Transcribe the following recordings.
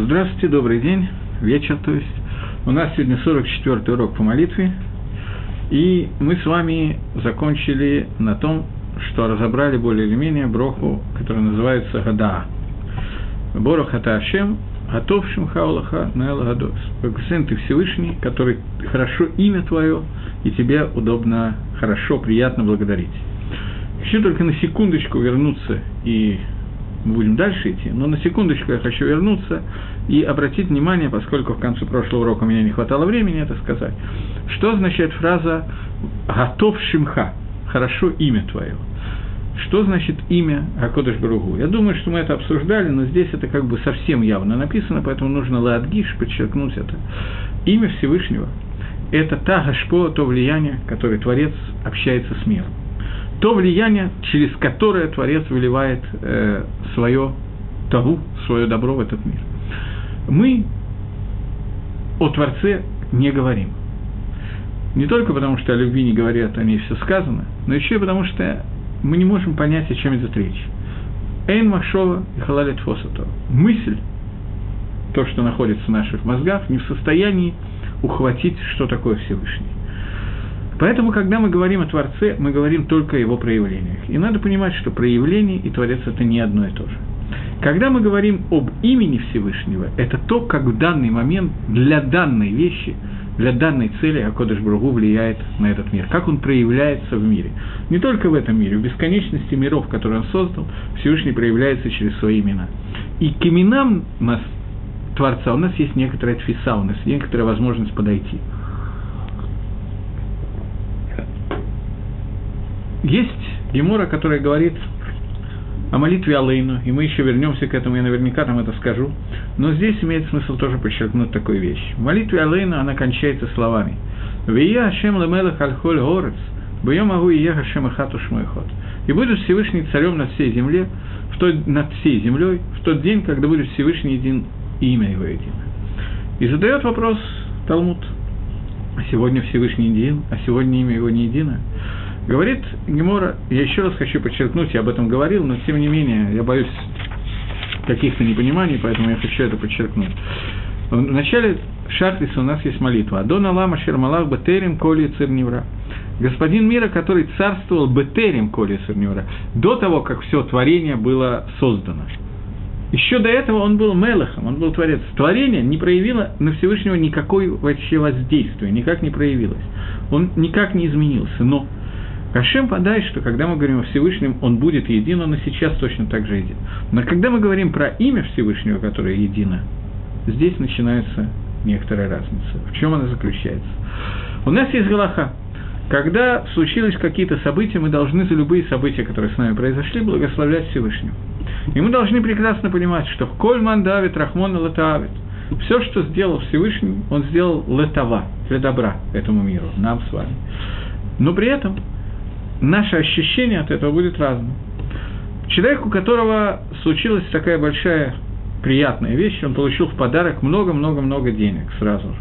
Здравствуйте, добрый день, вечер, то есть. У нас сегодня 44-й урок по молитве, и мы с вами закончили на том, что разобрали более или менее броху, которая называется Гада. Борох это Ашем, Готов Шимхаулаха Нел Гадос. Сын ты Всевышний, который хорошо имя твое, и тебе удобно, хорошо, приятно благодарить. Хочу только на секундочку вернуться и мы будем дальше идти, но на секундочку я хочу вернуться и обратить внимание, поскольку в конце прошлого урока у меня не хватало времени это сказать, что означает фраза «готов шимха» – «хорошо имя твое». Что значит имя Акодыш Баругу? Я думаю, что мы это обсуждали, но здесь это как бы совсем явно написано, поэтому нужно ладгиш подчеркнуть это. Имя Всевышнего – это та гашпо, то влияние, которое Творец общается с миром то влияние, через которое Творец выливает э, свое таву, свое добро в этот мир. Мы о Творце не говорим. Не только потому, что о любви не говорят, о ней все сказано, но еще и потому, что мы не можем понять, о чем идет речь. Эйн Махшова и Халалет Фосато. Мысль, то, что находится в наших мозгах, не в состоянии ухватить, что такое Всевышний. Поэтому, когда мы говорим о Творце, мы говорим только о его проявлениях. И надо понимать, что проявление и Творец – это не одно и то же. Когда мы говорим об имени Всевышнего, это то, как в данный момент для данной вещи, для данной цели Акодыш Бругу влияет на этот мир, как он проявляется в мире. Не только в этом мире, в бесконечности миров, которые он создал, Всевышний проявляется через свои имена. И к именам нас, Творца, у нас есть некоторая тфиса, у нас есть некоторая возможность подойти – Есть Гемора, которая говорит о молитве Алейну, и мы еще вернемся к этому, я наверняка там это скажу. Но здесь имеет смысл тоже подчеркнуть такую вещь. В молитве Алейну она кончается словами «Вия Ашем лемелах альхоль горец, бьем могу и еха Ашем хату ход». И будет Всевышний царем над всей земле, в тот, над всей землей, в тот день, когда будет Всевышний един, имя его едино. И задает вопрос Талмуд, а сегодня Всевышний един, а сегодня имя его не едино. Говорит Гемора, я еще раз хочу подчеркнуть, я об этом говорил, но тем не менее, я боюсь каких-то непониманий, поэтому я хочу это подчеркнуть. В начале Шахриса у нас есть молитва. Адон Алама Шермалах Бетерим Коли Цирневра. Господин мира, который царствовал Бетерим Коли Цирневра, до того, как все творение было создано. Еще до этого он был Мелахом, он был Творец. Творение не проявило на Всевышнего никакой вообще воздействия, никак не проявилось. Он никак не изменился. Но Хашем подай, что когда мы говорим о Всевышнем, он будет един, он и сейчас точно так же един. Но когда мы говорим про имя Всевышнего, которое едино, здесь начинается некоторая разница. В чем она заключается? У нас есть Галаха. Когда случились какие-то события, мы должны за любые события, которые с нами произошли, благословлять Всевышнего. И мы должны прекрасно понимать, что Кольман Давид, Рахмон Латавит, все, что сделал Всевышний, он сделал летава, для добра этому миру, нам с вами. Но при этом наше ощущение от этого будет разным. Человек, у которого случилась такая большая приятная вещь, он получил в подарок много-много-много денег сразу же.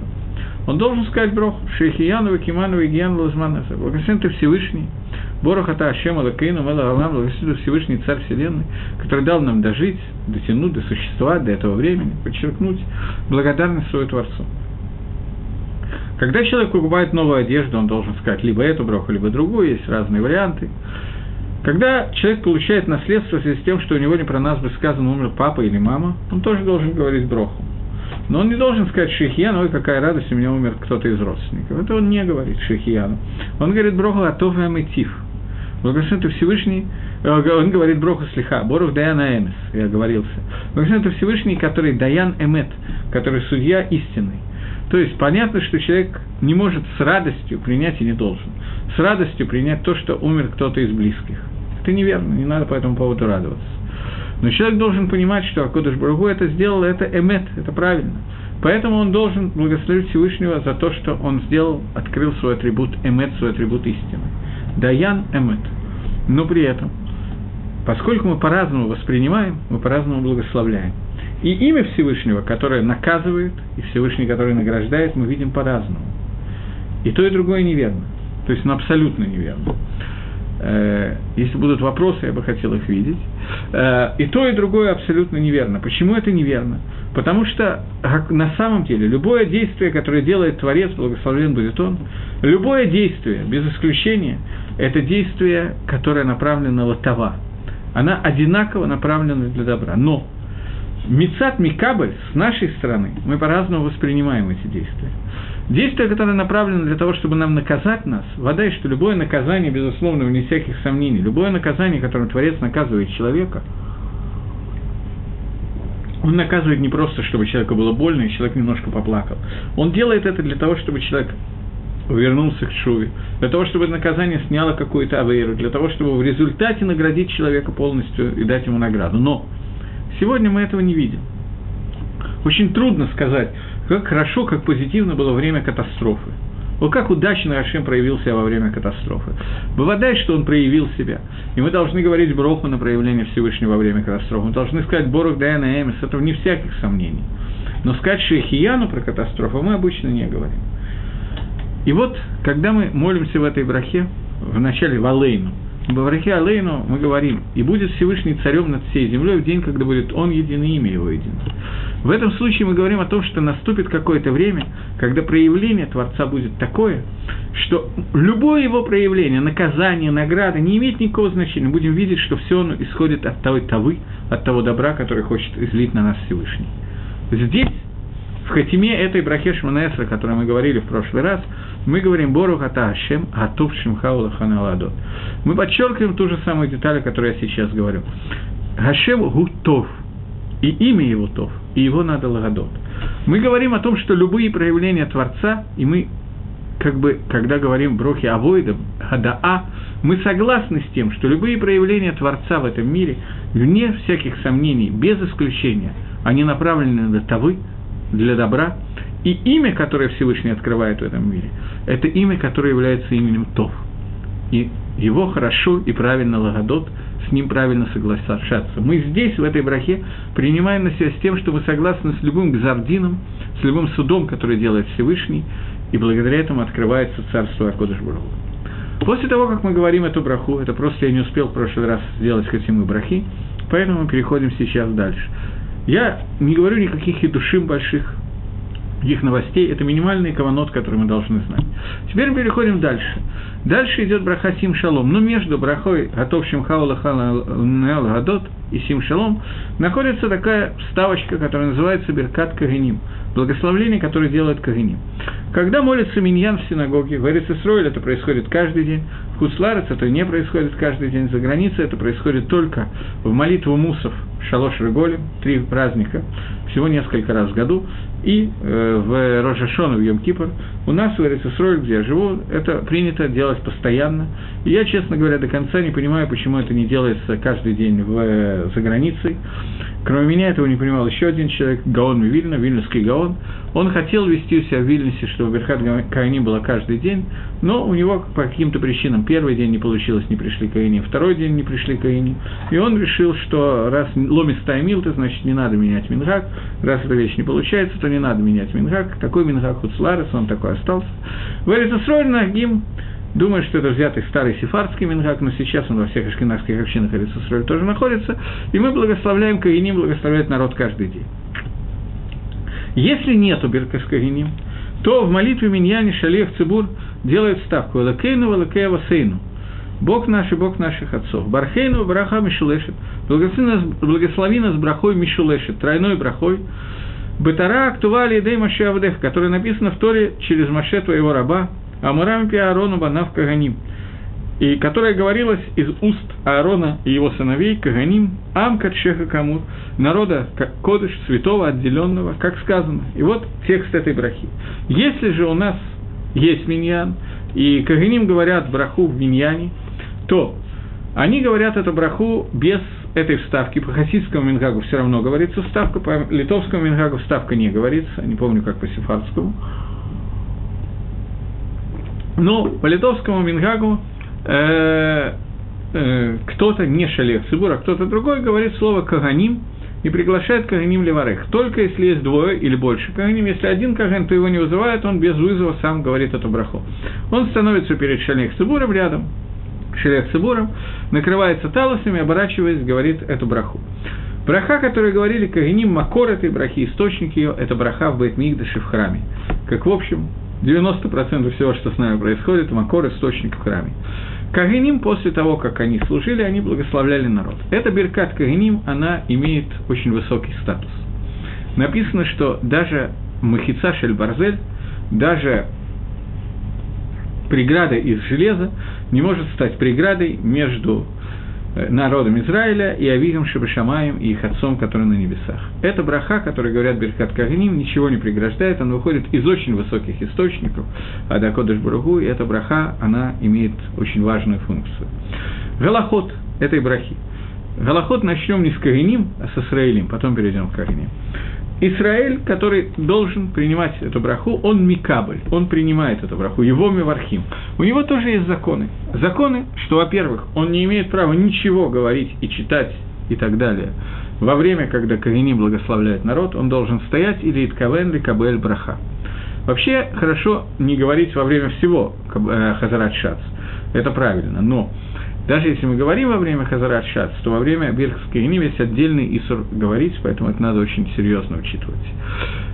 Он должен сказать Брох, Шейхияну, Киману, Игиян, Лазманаса, благословен ты Всевышний, Борох Ата Ашем, Алакейну, Мела Алам, благословен Всевышний Царь Вселенной, который дал нам дожить, дотянуть, досуществовать до этого времени, подчеркнуть благодарность своему Творцу. Когда человек покупает новую одежду, он должен сказать либо эту броху, либо другую, есть разные варианты. Когда человек получает наследство в связи с тем, что у него не про нас бы сказано умер папа или мама, он тоже должен говорить броху. Но он не должен сказать Шихьяну, ой, какая радость, у меня умер кто-то из родственников. Это он не говорит Шихьяну. Он говорит броху Атов Амитив. Благословен ты Всевышний, э, он говорит броху слиха, Борух Даян Эмес, я оговорился. Благословен ты Всевышний, который Даян Эмет, который судья истинный. То есть понятно, что человек не может с радостью принять и не должен. С радостью принять то, что умер кто-то из близких. Это неверно, не надо по этому поводу радоваться. Но человек должен понимать, что Акодыш Барагу это сделал, это эмет, это правильно. Поэтому он должен благословить Всевышнего за то, что он сделал, открыл свой атрибут эмет, свой атрибут истины. Даян эмет. Но при этом, поскольку мы по-разному воспринимаем, мы по-разному благословляем. И имя Всевышнего, которое наказывает, и Всевышний, который награждает, мы видим по-разному. И то, и другое неверно. То есть, ну, абсолютно неверно. Э, если будут вопросы, я бы хотел их видеть. Э, и то, и другое абсолютно неверно. Почему это неверно? Потому что на самом деле любое действие, которое делает Творец, благословен будет он, любое действие, без исключения, это действие, которое направлено на латова. Она одинаково направлена для добра. Но Мицат Микабль с нашей стороны, мы по-разному воспринимаем эти действия. Действие, которое направлено для того, чтобы нам наказать нас, вода, и что любое наказание, безусловно, вне всяких сомнений, любое наказание, которым Творец наказывает человека, он наказывает не просто, чтобы человеку было больно, и человек немножко поплакал. Он делает это для того, чтобы человек вернулся к Шуве, для того, чтобы наказание сняло какую-то авейру, для того, чтобы в результате наградить человека полностью и дать ему награду. Но сегодня мы этого не видим. Очень трудно сказать, как хорошо, как позитивно было время катастрофы. Вот как удачно Рашем проявил себя во время катастрофы. Бывает, что он проявил себя. И мы должны говорить Броху на проявление Всевышнего во время катастрофы. Мы должны сказать Борух Дайана Эмис, этого не всяких сомнений. Но сказать Шейхияну про катастрофу мы обычно не говорим. И вот, когда мы молимся в этой брахе, в начале Валейну, в брахе Алейну мы говорим, и будет Всевышний царем над всей землей в день, когда будет Он един и имя Его едино. В этом случае мы говорим о том, что наступит какое-то время, когда проявление Творца будет такое, что любое его проявление, наказание, награда не имеет никакого значения. Будем видеть, что все оно исходит от той тавы, от того добра, который хочет излить на нас Всевышний. Здесь в хатиме этой брахе Шманесра, о которой мы говорили в прошлый раз, мы говорим Бору Хата Ашем Атув Шимхаула Ханаладот. Мы подчеркиваем ту же самую деталь, о которой я сейчас говорю. Хашем Гутов, и имя его Тов, и его надо Лагадот. Мы говорим о том, что любые проявления Творца, и мы как бы, когда говорим брохи авойдам, хадаа, мы согласны с тем, что любые проявления Творца в этом мире, вне всяких сомнений, без исключения, они направлены на тавы, для добра, и имя, которое Всевышний открывает в этом мире, это имя, которое является именем Тов. И его хорошо и правильно лагодот, с ним правильно соглашаться. Мы здесь, в этой брахе, принимаем на себя с тем, что мы согласны с любым гзардином, с любым судом, который делает Всевышний, и благодаря этому открывается царство Акодыш Бургу. После того, как мы говорим эту браху, это просто я не успел в прошлый раз сделать хотим и брахи, поэтому мы переходим сейчас дальше. Я не говорю никаких и душим больших, их новостей, это минимальный каванот, который мы должны знать. Теперь мы переходим дальше. Дальше идет браха Сим Шалом. Но между брахой Готов Шимхаула Гадот и Сим Шалом находится такая вставочка, которая называется Беркат Кагеним. Благословление, которое делает Кагеним. Когда молится Миньян в синагоге, в Эрицесройле это происходит каждый день, в Хусларец это не происходит каждый день, за границей это происходит только в молитву мусов Шалош Реголем, три праздника, всего несколько раз в году, и э, в Рожашон, в Йом-Кипр, у нас в Эрицесроль, где я живу, это принято делать постоянно. И я, честно говоря, до конца не понимаю, почему это не делается каждый день в, э, за границей. Кроме меня этого не понимал еще один человек, Гаон Вильна, Вильнюсский Гаон. Он хотел вести себя в Вильнюсе, чтобы Берхат Каини было каждый день, но у него по каким-то причинам первый день не получилось, не пришли Каини, второй день не пришли Каини. И он решил, что раз ломис таймил, то значит не надо менять Мингак, раз эта вещь не получается, то не надо менять Мингак. Такой Мингак Хуцларес, он такой остался. В Эрицесроль Нагим Думаю, что это взятый старый сефардский мингак, но сейчас он во всех ашкенадских общинах Эрицесроль тоже находится, и мы благословляем Каиним, благословляет народ каждый день. Если нету Беркас Каиним, то в молитве Миньяне Шалех Цибур делает ставку «Элакейну, Элакеева Сейну». Бог наш и Бог наших отцов. Бархейну, Браха, Мишулешет. Благослови нас, благослови нас брахой Мишулешет, тройной брахой. Бетара, Актували, Дей Машиавдех, который написано в Торе через Маше твоего раба, Амурам пи Аарону банав Каганим, и которая говорилась из уст Аарона и его сыновей Каганим, Ам Катшеха Камур, народа Кодыш, святого, отделенного, как сказано. И вот текст этой брахи. Если же у нас есть миньян, и Каганим говорят браху в миньяне, то они говорят эту браху без этой вставки. По хасидскому мингагу все равно говорится вставка, по литовскому мингагу вставка не говорится, не помню, как по сефардскому. Но по литовскому Мингагу э, э, кто-то, не Шалех Цибур, а кто-то другой говорит слово «каганим», и приглашает Каганим Леварех. Только если есть двое или больше Каганим, если один Каген, то его не вызывает, он без вызова сам говорит эту браху. Он становится перед Шалех Цибуром рядом, Шелех Цибуром, накрывается талусами, оборачиваясь, говорит эту браху. Браха, которую говорили Кагеним, Макор этой брахи, источник ее, это браха в Бейтмигдаше в храме. Как в общем, 90% всего, что с нами происходит, Макор – источник в храме. Кагеним, после того, как они служили, они благословляли народ. Эта Беркат Кагеним, она имеет очень высокий статус. Написано, что даже Махица Шельбарзель, даже преграда из железа не может стать преградой между народом Израиля и Авигом Шабашамаем и их отцом, который на небесах. Это браха, который говорят Беркат Кагним, ничего не преграждает, она выходит из очень высоких источников, а Дакодыш Баругу, и эта браха, она имеет очень важную функцию. Галахот этой брахи. Галахот начнем не с Кагним, а с Исраилем, потом перейдем к Кагним. Израиль, который должен принимать эту браху, он микабль, он принимает эту браху, его мивархим. У него тоже есть законы. Законы, что, во-первых, он не имеет права ничего говорить и читать и так далее. Во время, когда Кагини благословляет народ, он должен стоять или иткавен, или кабель браха. Вообще, хорошо не говорить во время всего э, Хазарат Шац. Это правильно, но даже если мы говорим во время Хазарат Шац, то во время Бирхской Гним есть отдельный Исур говорить, поэтому это надо очень серьезно учитывать.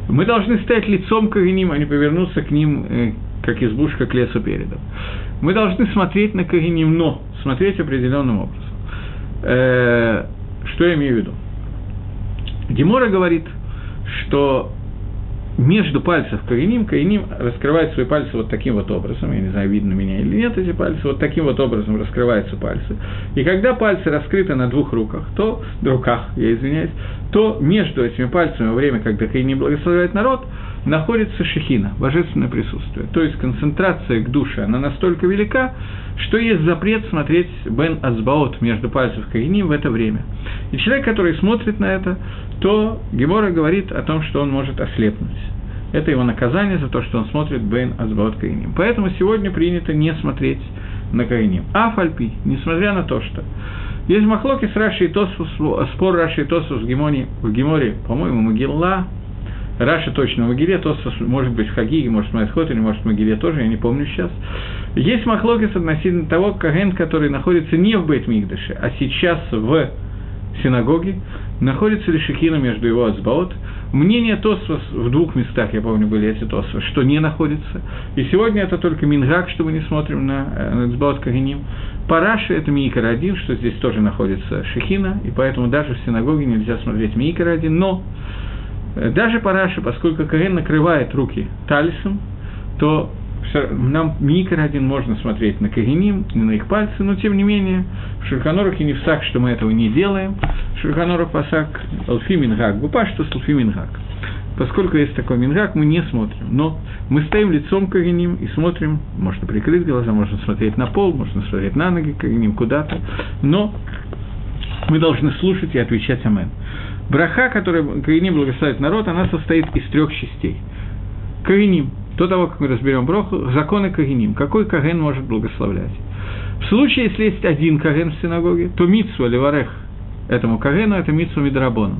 Мы должны стоять лицом к Кагиним, а не повернуться к ним, э, как избушка к лесу передом. Мы должны смотреть на Кагиним, но смотреть определенным образом. Э, что я имею в виду? Гемора говорит, что между пальцев Каиним, Каиним раскрывает свои пальцы вот таким вот образом, я не знаю, видно меня или нет эти пальцы, вот таким вот образом раскрываются пальцы. И когда пальцы раскрыты на двух руках, то, руках, я извиняюсь, то между этими пальцами во время, когда Каиним благословляет народ, находится шехина, божественное присутствие. То есть концентрация к душе, она настолько велика, что есть запрет смотреть Бен Азбаот между пальцев Каиним в это время. И человек, который смотрит на это, то Гемора говорит о том, что он может ослепнуть. Это его наказание за то, что он смотрит Бен Азбаот Каиним. Поэтому сегодня принято не смотреть на Каиним. А Фальпи, несмотря на то, что есть махлоки с Раши и Тосфус, спор Раши и Тосфус в Геморе, в Геморе по-моему, Могилла, Раша точно в Магиле, Тосфос может быть в Хагиге, может в Майсхот, или может в Магиле тоже, я не помню сейчас. Есть махлокис относительно того, Каген, который находится не в Бейт-Мигдаше, а сейчас в синагоге, находится ли Шехина между его Ацбаот. Мнение Тосфос в двух местах, я помню, были эти Тосфос, что не находится. И сегодня это только Мингак, что мы не смотрим на, э, на Ацбаот Кагеним. Параши – это Миикар один, что здесь тоже находится Шехина, и поэтому даже в синагоге нельзя смотреть Миикар один, но даже Параши, поскольку Каген накрывает руки талисом, то нам Микр один можно смотреть на Кагеним, на их пальцы, но тем не менее в Шульханорах и не в Сак, что мы этого не делаем. В Шульханорах Пасак Алфи Мингак, Гупа, что Алфи Мингак. Поскольку есть такой Мингак, мы не смотрим. Но мы стоим лицом к Кагеним и смотрим, можно прикрыть глаза, можно смотреть на пол, можно смотреть на ноги Кагеним куда-то, но мы должны слушать и отвечать Амен. Браха, которая Каиним благословит народ, она состоит из трех частей. Каиним, до того, как мы разберем броху, законы Кагиним. Какой Каген может благословлять? В случае, если есть один Каген в синагоге, то Митсу Леварех этому Кагену – это Митсу Мидрабону.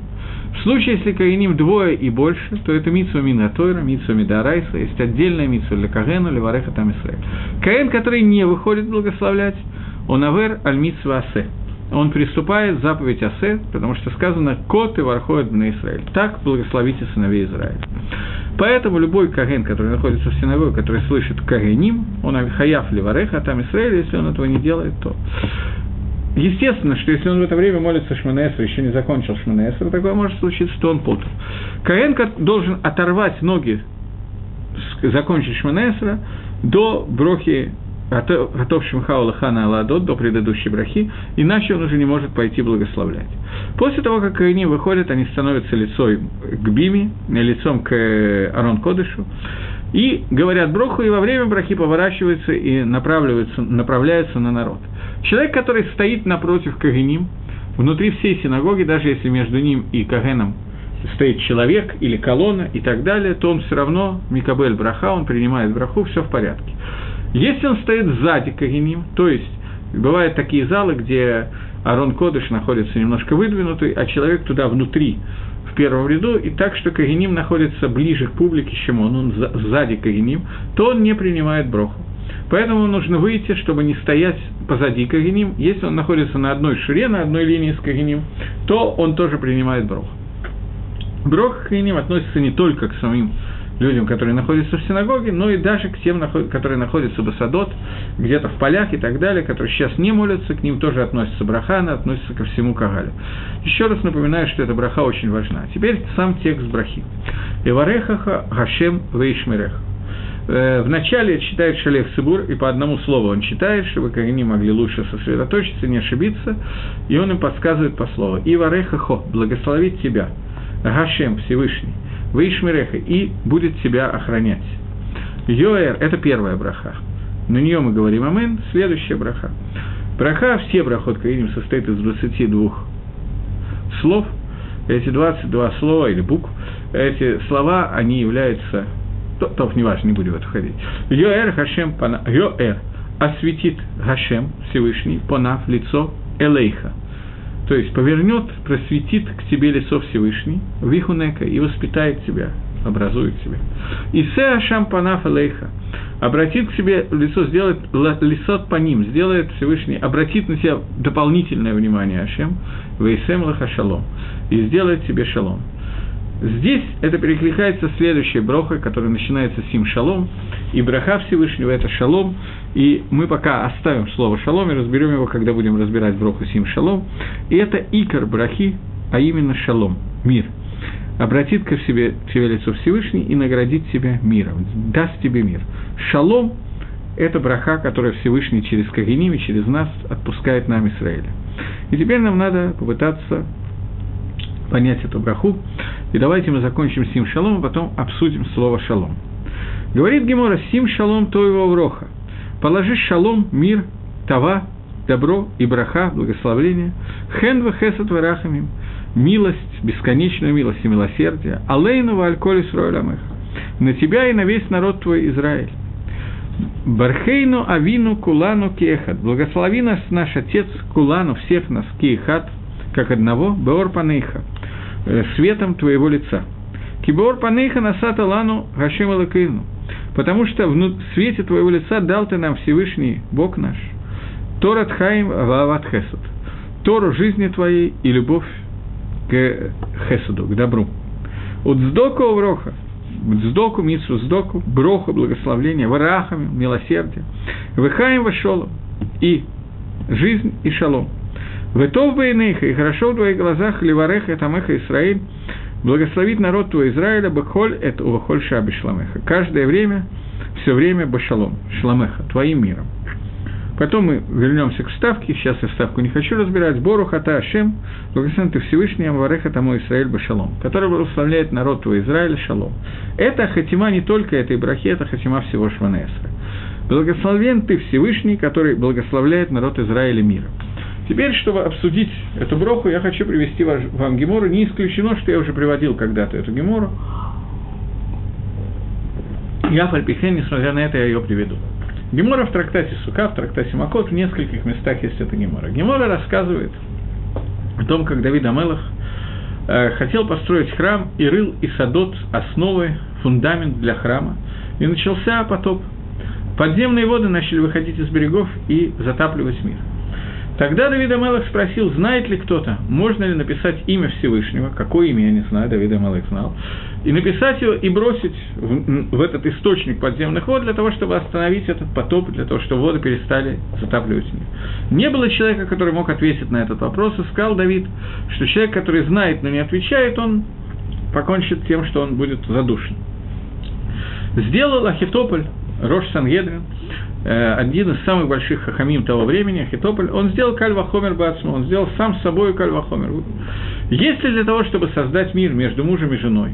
В случае, если Каиним двое и больше, то это Митсу Минатойра, Митсу Мидарайса, есть отдельная Митсу для Кагену, Левареха там Исраэль. Каген, который не выходит благословлять, он авер аль Митсу Асе – он приступает заповедь Асе, потому что сказано «Кот и вархоет на Израиль». Так благословите сыновей Израиля. Поэтому любой Каген, который находится в синагоге, который слышит Кагеним, он хаяф ливареха, там Израиль, если он этого не делает, то Естественно, что если он в это время молится Шманесру, еще не закончил Шманесру, такое может случиться, то он путал. Каэн должен оторвать ноги, закончить Шманесра, до брохи готов Шимхаула Хана Аладот до предыдущей брахи, иначе он уже не может пойти благословлять. После того, как они выходят, они становятся лицом к Биме, лицом к э, Арон Кодышу, и говорят броху, и во время брахи поворачиваются и направляются, направляются на народ. Человек, который стоит напротив Кагеним, внутри всей синагоги, даже если между ним и Кагеном стоит человек или колонна и так далее, то он все равно, Микабель Браха, он принимает браху, все в порядке. Если он стоит сзади Кагеним, то есть бывают такие залы, где Арон Кодыш находится немножко выдвинутый, а человек туда внутри, в первом ряду, и так, что Кагеним находится ближе к публике, чем он, он сзади Кагеним, то он не принимает броху. Поэтому нужно выйти, чтобы не стоять позади Кагиним. Если он находится на одной шире, на одной линии с Кагиним, то он тоже принимает брох. Брох Кагиним относится не только к самим людям, которые находятся в синагоге, но и даже к тем, которые находятся в Асадот, где-то в полях и так далее, которые сейчас не молятся, к ним тоже относится брахана, относится ко всему Кагалю. Еще раз напоминаю, что эта браха очень важна. Теперь сам текст брахи. Иварехаха Гашем Вейшмерех. Э, Вначале читает Шалех Сибур, и по одному слову он читает, чтобы как они могли лучше сосредоточиться, не ошибиться, и он им подсказывает по слову. Иварехахо, благословит тебя, Гашем Всевышний, Вейшмиреха, и будет тебя охранять. Йоэр – это первая браха. На нее мы говорим Амен, следующая браха. Браха, все брахот Каиним состоит из 22 слов. Эти 22 слова или букв, эти слова, они являются то, то неважно, не будем в это входить. Йоэр Хашем Пана, Йоэр осветит Хашем Всевышний, Понав лицо Элейха – то есть повернет, просветит к тебе лицо Всевышний, вихунека, и воспитает тебя, образует тебя. И се ашам панаф алейха, обратит к себе лицо, сделает лицо по ним, сделает Всевышний, обратит на себя дополнительное внимание Ашем, вейсем лаха шалом, и сделает тебе шалом. Здесь это перекликается следующей брохой, которая начинается с сим шалом, и браха Всевышнего – это шалом, и мы пока оставим слово шалом и разберем его, когда будем разбирать броху сим шалом. И это икор брахи, а именно шалом, мир. Обратит к себе, к себе лицо Всевышний и наградит тебя миром, даст тебе мир. Шалом – это браха, которая Всевышний через Кагиним и через нас отпускает нам Израиля. И теперь нам надо попытаться понять эту браху. И давайте мы закончим сим шалом, а потом обсудим слово шалом. Говорит Гемора, сим шалом то его вроха. Положи шалом, мир, тава, добро и браха, благословление, хенва хесат варахамим, милость, бесконечную милость и милосердие, алейнова альколис ройлямеха, на тебя и на весь народ твой Израиль. Бархейну авину кулану кехат, благослови нас наш Отец кулану всех нас кехат, как одного, беор панейха, э, светом твоего лица. Кибор панейха насата лану гашем алакейну, потому что в свете твоего лица дал ты нам Всевышний Бог наш. Торат Хаим Вават Хесуд. Тору жизни твоей и любовь к Хесуду, к добру. Уцдоку Вроха, Дздоку, Митсу Сдоку, Броху, благословление, Варахами, милосердие, Выхаем Вашолом, и жизнь и шалом. Ветов Бейныха, и хорошо в твоих глазах, Ливареха, Тамеха, Исраиль, благословит народ твой Израиля, Бахоль, это Увахоль Шаби Шламеха. Каждое время, все время Башалом, Шламеха, твоим миром. Потом мы вернемся к вставке, сейчас я вставку не хочу разбирать. Бору хата Ашем, благословен ты Всевышний, Амвареха тому Израиль Башалом, который благословляет народ твой Израиль Шалом. Это хатима не только этой брахи, это хатима всего Шванесра. Благословен ты Всевышний, который благословляет народ Израиля миром. Теперь, чтобы обсудить эту броху, я хочу привести вам Гемору. Не исключено, что я уже приводил когда-то эту Гемору. Я фальпихен, несмотря на это, я ее приведу. Гемора в трактате Сука, в трактате Макот, в нескольких местах есть эта Гемора. Гемора рассказывает о том, как Давид Амелах э, хотел построить храм и рыл и садот основы, фундамент для храма. И начался потоп. Подземные воды начали выходить из берегов и затапливать мир – Тогда Давид Амелах спросил, знает ли кто-то, можно ли написать имя Всевышнего, какое имя, я не знаю, Давид Амелах знал, и написать его и бросить в, в этот источник подземных вод для того, чтобы остановить этот потоп, для того, чтобы воды перестали затапливать мир. Не было человека, который мог ответить на этот вопрос, и сказал Давид, что человек, который знает, но не отвечает, он покончит тем, что он будет задушен. Сделал Ахитополь, Рош Сангедрин, Э, один из самых больших хахамим того времени, Ахитополь, он сделал кальвахомер бацму, он сделал сам с собой кальвахомер. Если для того, чтобы создать мир между мужем и женой,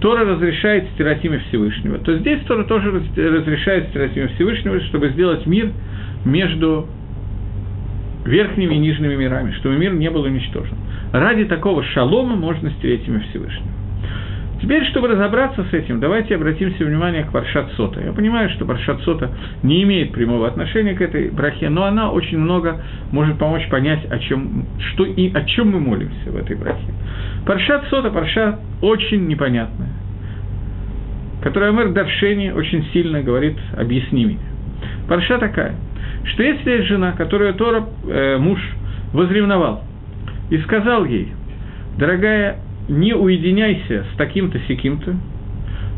Тора разрешает стирать имя Всевышнего, то здесь Тора тоже разрешает стирать имя Всевышнего, чтобы сделать мир между верхними и нижними мирами, чтобы мир не был уничтожен. Ради такого шалома можно стереть имя Всевышнего. Теперь, чтобы разобраться с этим, давайте обратимся внимание к Паршат Сота. Я понимаю, что Паршат Сота не имеет прямого отношения к этой брахе, но она очень много может помочь понять, о чем, что и о чем мы молимся в этой брахе. Паршат Сота, Парша очень непонятная, которая мэр Даршени очень сильно говорит «объясни меня». Парша такая, что если есть жена, которую Тора, э, муж возревновал, и сказал ей, дорогая, не уединяйся с таким-то секим-то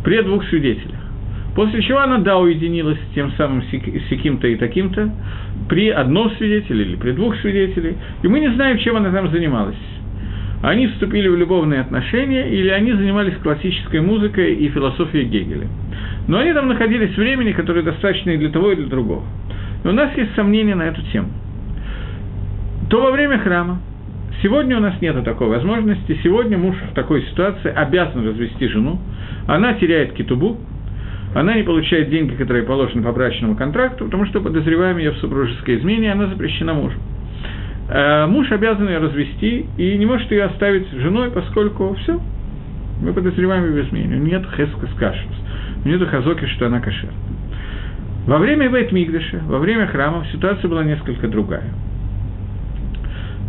при двух свидетелях. После чего она, да, уединилась с тем самым секим-то и таким-то при одном свидетеле или при двух свидетелях, и мы не знаем, чем она там занималась. Они вступили в любовные отношения или они занимались классической музыкой и философией Гегеля. Но они там находились в времени, которое достаточно и для того, и для другого. Но у нас есть сомнения на эту тему. То во время храма, сегодня у нас нет такой возможности, сегодня муж в такой ситуации обязан развести жену, она теряет китубу, она не получает деньги, которые положены по брачному контракту, потому что подозреваем ее в супружеской измене, она запрещена мужу. Э, муж обязан ее развести и не может ее оставить женой, поскольку все, мы подозреваем ее в измене. Нет хеска скашус, нет хазоки, что она кошер. Во время Бейт Мигдаша, во время храмов ситуация была несколько другая.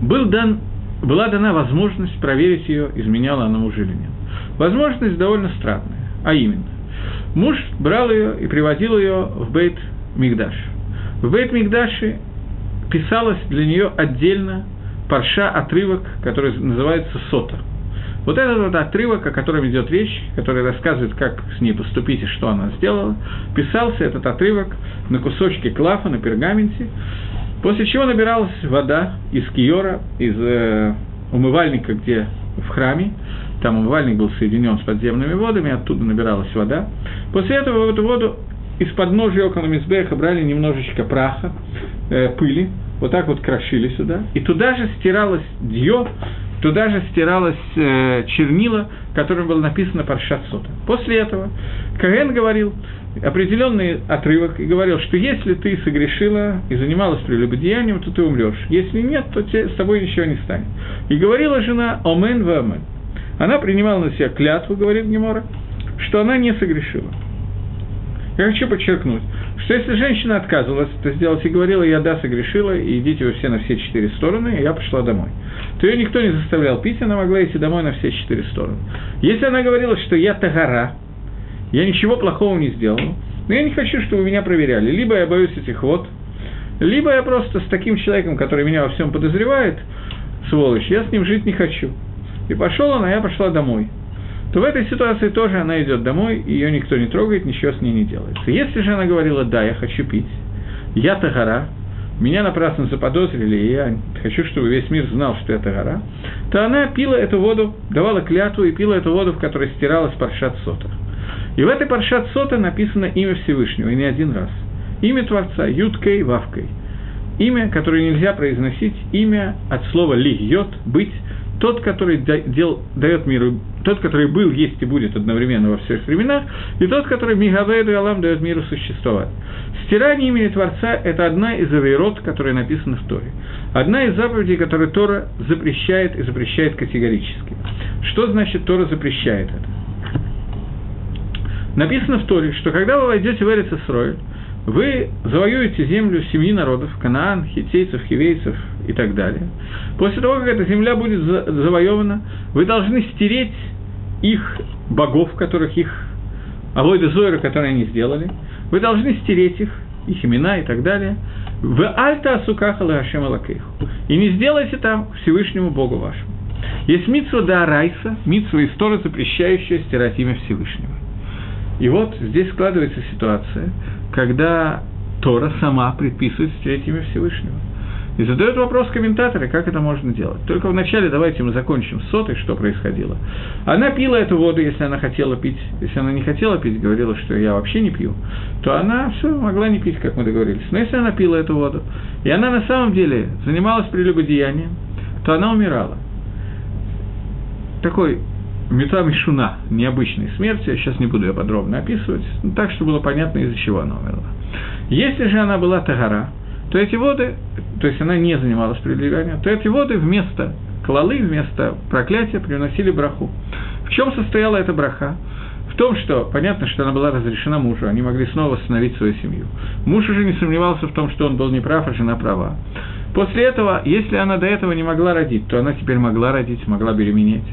Был дан, была дана возможность проверить ее, изменяла она мужа или нет. Возможность довольно странная, а именно, муж брал ее и приводил ее в Бейт Мигдаш. В Бейт Мигдаше писалось для нее отдельно парша отрывок, который называется сота. Вот этот вот отрывок, о котором идет речь, который рассказывает, как с ней поступить и что она сделала, писался этот отрывок на кусочке клафа, на пергаменте, после чего набиралась вода из киора, из э, умывальника, где в храме, там умывальник был соединен с подземными водами, оттуда набиралась вода. После этого эту воду из подножия около брали немножечко праха, э, пыли, вот так вот крошили сюда, и туда же стиралось дье, туда же стиралось э, чернила, которым было написано Паршат Сота. После этого Каген говорил определенный отрывок и говорил, что если ты согрешила и занималась прелюбодеянием, то ты умрешь. Если нет, то тебе, с тобой ничего не станет. И говорила жена «Омен в Омен». Она принимала на себя клятву, говорит Гемора, что она не согрешила. Я хочу подчеркнуть, что если женщина отказывалась это сделать и говорила, я да, согрешила, и идите вы все на все четыре стороны, и я пошла домой, то ее никто не заставлял пить, она могла идти домой на все четыре стороны. Если она говорила, что я тагара, я ничего плохого не сделала, но я не хочу, чтобы меня проверяли. Либо я боюсь этих вот, либо я просто с таким человеком, который меня во всем подозревает, сволочь, я с ним жить не хочу. И пошел она, я пошла домой то в этой ситуации тоже она идет домой, ее никто не трогает, ничего с ней не делается. Если же она говорила, да, я хочу пить, я Тагара, меня напрасно заподозрили, и я хочу, чтобы весь мир знал, что это гора, то она пила эту воду, давала клятву и пила эту воду, в которой стиралась паршат сота. И в этой паршат сота написано имя Всевышнего, и не один раз. Имя Творца, Юткой, Вавкой. Имя, которое нельзя произносить, имя от слова ли, йод, быть, тот, который дел, дает миру, тот, который был, есть и будет одновременно во всех временах, и тот, который Мигаведу и Алам дает миру существовать. Стирание имени Творца – это одна из авейрот, которая написана в Торе. Одна из заповедей, которую Тора запрещает и запрещает категорически. Что значит Тора запрещает это? Написано в Торе, что когда вы войдете в Эрицесроль, вы завоюете землю семьи народов, Канаан, хитейцев, хивейцев и так далее. После того, как эта земля будет завоевана, вы должны стереть их богов, которых их Авойда Зойра, которые они сделали, вы должны стереть их, их имена и так далее, в Альта Асукаха Лахашем Алакейху. И не сделайте там Всевышнему Богу вашему. Есть митсва да Арайса, митсва история, запрещающая стирать имя Всевышнего. И вот здесь складывается ситуация, когда Тора сама предписывает стереть имя Всевышнего. И задают вопрос комментаторы, как это можно делать. Только вначале давайте мы закончим сотой, что происходило. Она пила эту воду, если она хотела пить. Если она не хотела пить, говорила, что я вообще не пью, то она все могла не пить, как мы договорились. Но если она пила эту воду, и она на самом деле занималась прелюбодеянием, то она умирала. Такой Мета Шуна необычной смерти, я сейчас не буду ее подробно описывать, но так, чтобы было понятно, из-за чего она умерла. Если же она была Тагара, то эти воды, то есть она не занималась прелюбием, то эти воды вместо клалы, вместо проклятия приносили браху. В чем состояла эта браха? В том, что понятно, что она была разрешена мужу, они могли снова восстановить свою семью. Муж уже не сомневался в том, что он был неправ, а жена права. После этого, если она до этого не могла родить, то она теперь могла родить, могла беременеть.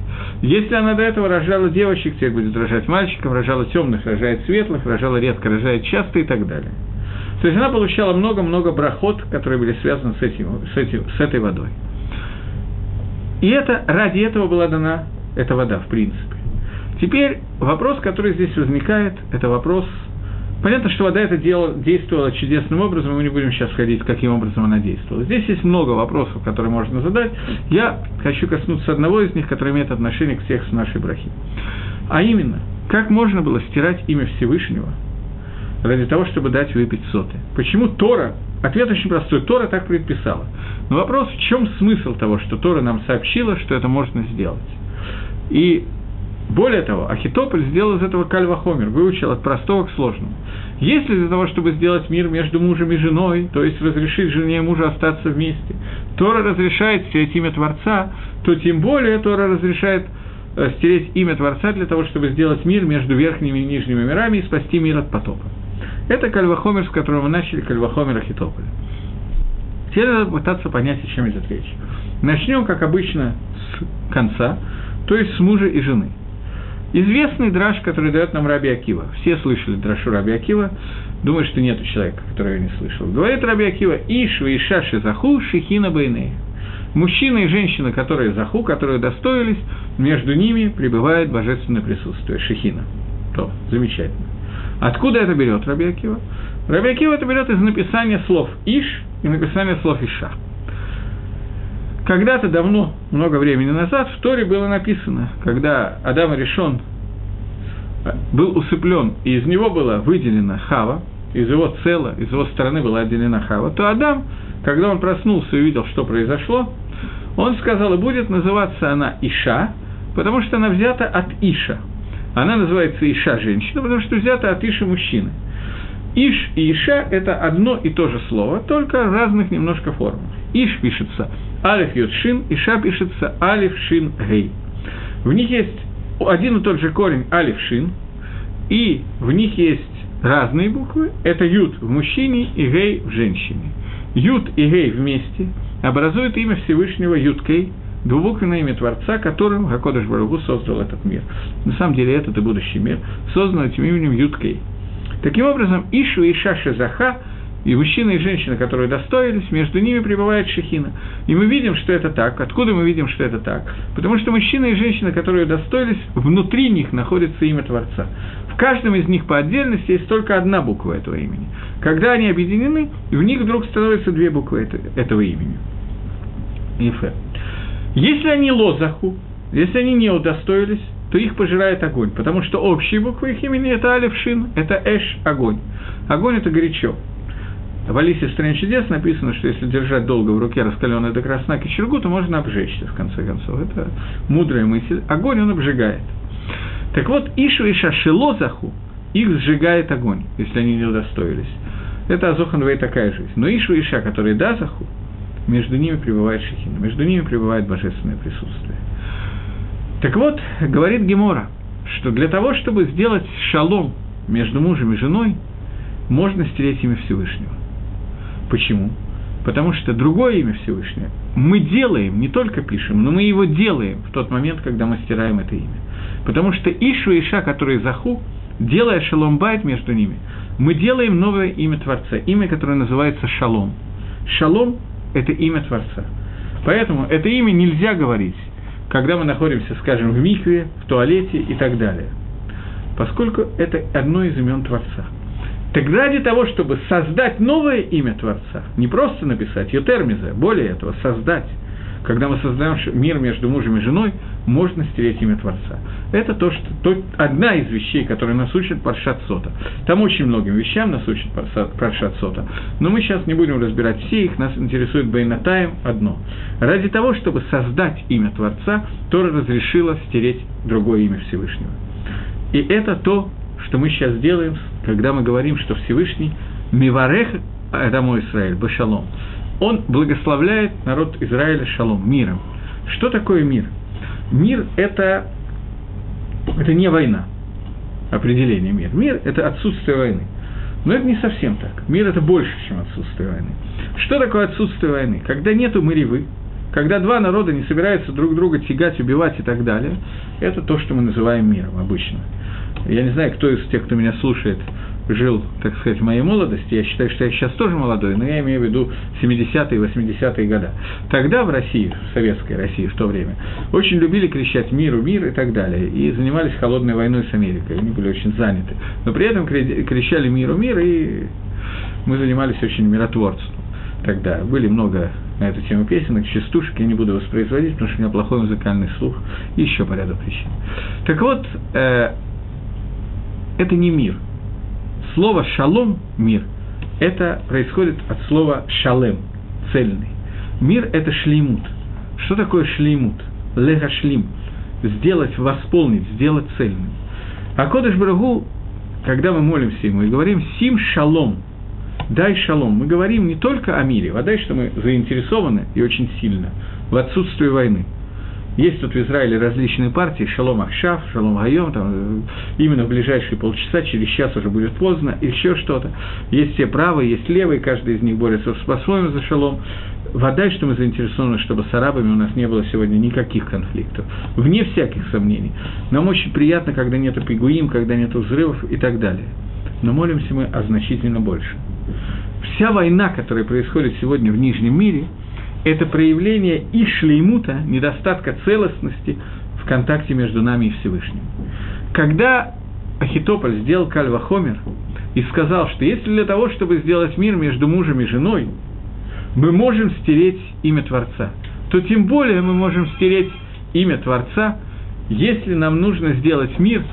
Если она до этого рожала девочек, теперь будет рожать мальчиков, рожала темных, рожает светлых, рожала редко, рожает часто и так далее. То есть она получала много-много брахот, которые были связаны с, этим, с, этим, с этой водой. И это, ради этого была дана эта вода, в принципе. Теперь вопрос, который здесь возникает, это вопрос Понятно, что вода это дело, действовала чудесным образом, и мы не будем сейчас ходить, каким образом она действовала. Здесь есть много вопросов, которые можно задать. Я хочу коснуться одного из них, который имеет отношение к тексту нашей брахи. А именно, как можно было стирать имя Всевышнего ради того, чтобы дать выпить соты? Почему Тора? Ответ очень простой. Тора так предписала. Но вопрос, в чем смысл того, что Тора нам сообщила, что это можно сделать? И более того, Ахитополь сделал из этого кальвахомер, выучил от простого к сложному. Если для того, чтобы сделать мир между мужем и женой, то есть разрешить жене и мужу остаться вместе, Тора разрешает стереть имя Творца, то тем более Тора разрешает э, стереть имя Творца для того, чтобы сделать мир между верхними и нижними мирами и спасти мир от потопа. Это кальвахомер, с которого мы начали, кальвахомер Ахитополя. Теперь надо пытаться понять, о чем идет речь. Начнем, как обычно, с конца, то есть с мужа и жены – Известный драж, который дает нам Раби Акива. Все слышали драшу Раби Акива. Думаю, что нет человека, который его не слышал. Говорит Раби Акива, Ишва и Шаши Заху Шихина Байны. Мужчина и женщина, которые Заху, которые достоились, между ними пребывает божественное присутствие, Шихина. То, замечательно. Откуда это берет Раби Акива? Раби Акива это берет из написания слов Иш и написания слов Иша. Когда-то давно, много времени назад, в Торе было написано, когда Адам решен был усыплен, и из него была выделена Хава, из его цела, из его стороны была отделена Хава, то Адам, когда он проснулся и увидел, что произошло, он сказал, и будет называться она Иша, потому что она взята от Иша. Она называется Иша женщина, потому что взята от Иша мужчины. Иш и Иша – это одно и то же слово, только в разных немножко формах. Иш пишется Алиф Йод Шин, Иша пишется Алиф Шин Гей. В них есть один и тот же корень Алиф Шин, и в них есть разные буквы. Это Юд в мужчине и Гей в женщине. Юд и Гей вместе образуют имя Всевышнего Юд Кей, двубуквенное имя Творца, которым Гакодыш Барагу создал этот мир. На самом деле этот и будущий мир создан этим именем Юд Кей. Таким образом, Ишу и Иша Шазаха – и мужчина и женщина, которые достоились, между ними пребывает шехина. И мы видим, что это так. Откуда мы видим, что это так? Потому что мужчина и женщина, которые достоились, внутри них находится имя Творца. В каждом из них по отдельности есть только одна буква этого имени. Когда они объединены, в них вдруг становятся две буквы этого имени. Ифе. Если они лозаху, если они не удостоились, то их пожирает огонь, потому что общие буквы их имени – это алиф, шин, это эш, огонь. Огонь – это горячо. В Алисе в «Стране чудес» написано, что если держать долго в руке раскаленный до красна кочергу, то можно обжечься, в конце концов. Это мудрая мысль. Огонь он обжигает. Так вот, Ишу и Шашилозаху их сжигает огонь, если они не удостоились. Это Азоханвей такая жизнь. Но Ишу и Иша, которые Дазаху, между ними пребывает Шехина, между ними пребывает божественное присутствие. Так вот, говорит Гемора, что для того, чтобы сделать шалом между мужем и женой, можно стереть имя Всевышнего. Почему? Потому что другое имя Всевышнего мы делаем, не только пишем, но мы его делаем в тот момент, когда мы стираем это имя. Потому что Ишу и Иша, которые Заху, делая Шалом Байт между ними, мы делаем новое имя Творца, имя, которое называется Шалом. Шалом – это имя Творца. Поэтому это имя нельзя говорить, когда мы находимся, скажем, в микве, в туалете и так далее, поскольку это одно из имен Творца – так ради того, чтобы создать новое имя Творца, не просто написать Ютермиза, более этого, создать, когда мы создаем мир между мужем и женой, можно стереть имя Творца. Это то, что, то, одна из вещей, которая нас учит Паршат Сота. Там очень многим вещам нас учит Паршат Сота. Но мы сейчас не будем разбирать все их, нас интересует Байнатаем одно. Ради того, чтобы создать имя Творца, Тора разрешила стереть другое имя Всевышнего. И это то, что мы сейчас делаем, когда мы говорим, что Всевышний Миварех Адаму Израиль, Башалом, он благословляет народ Израиля шалом, миром. Что такое мир? Мир – это, это не война, определение мир. Мир – это отсутствие войны. Но это не совсем так. Мир – это больше, чем отсутствие войны. Что такое отсутствие войны? Когда нету мыревы, когда два народа не собираются друг друга тягать, убивать и так далее, это то, что мы называем миром обычно. Я не знаю, кто из тех, кто меня слушает, жил, так сказать, в моей молодости, я считаю, что я сейчас тоже молодой, но я имею в виду 70-е, 80-е годы. Тогда в России, в советской России в то время, очень любили кричать «миру, мир» и так далее, и занимались холодной войной с Америкой, они были очень заняты. Но при этом кричали «миру, мир», и мы занимались очень миротворством тогда. Были много на эту тему песенок, частушек, я не буду воспроизводить, потому что у меня плохой музыкальный слух, и еще по ряду причин. Так вот, э, это не мир. Слово «шалом» – мир – это происходит от слова «шалем» – цельный. Мир – это шлеймут. Что такое шлеймут? Лега шлим – сделать, восполнить, сделать цельным. А Кодыш Брагу, когда мы молимся ему и говорим «сим шалом», дай шалом. Мы говорим не только о мире, а дай, что мы заинтересованы и очень сильно в отсутствии войны. Есть тут в Израиле различные партии, Шалом Ахшав, Шалом Гайом, там, э, именно в ближайшие полчаса, через час уже будет поздно, еще что-то. Есть все правые, есть левые, каждый из них борется по-своему за Шалом. Вода, что мы заинтересованы, чтобы с арабами у нас не было сегодня никаких конфликтов, вне всяких сомнений. Нам очень приятно, когда нет пигуим, когда нет взрывов и так далее. Но молимся мы о значительно больше. Вся война, которая происходит сегодня в Нижнем мире – это проявление и шлеймута, недостатка целостности в контакте между нами и Всевышним. Когда Ахитополь сделал Кальвахомер и сказал, что если для того, чтобы сделать мир между мужем и женой, мы можем стереть имя Творца, то тем более мы можем стереть имя Творца, если нам нужно сделать мир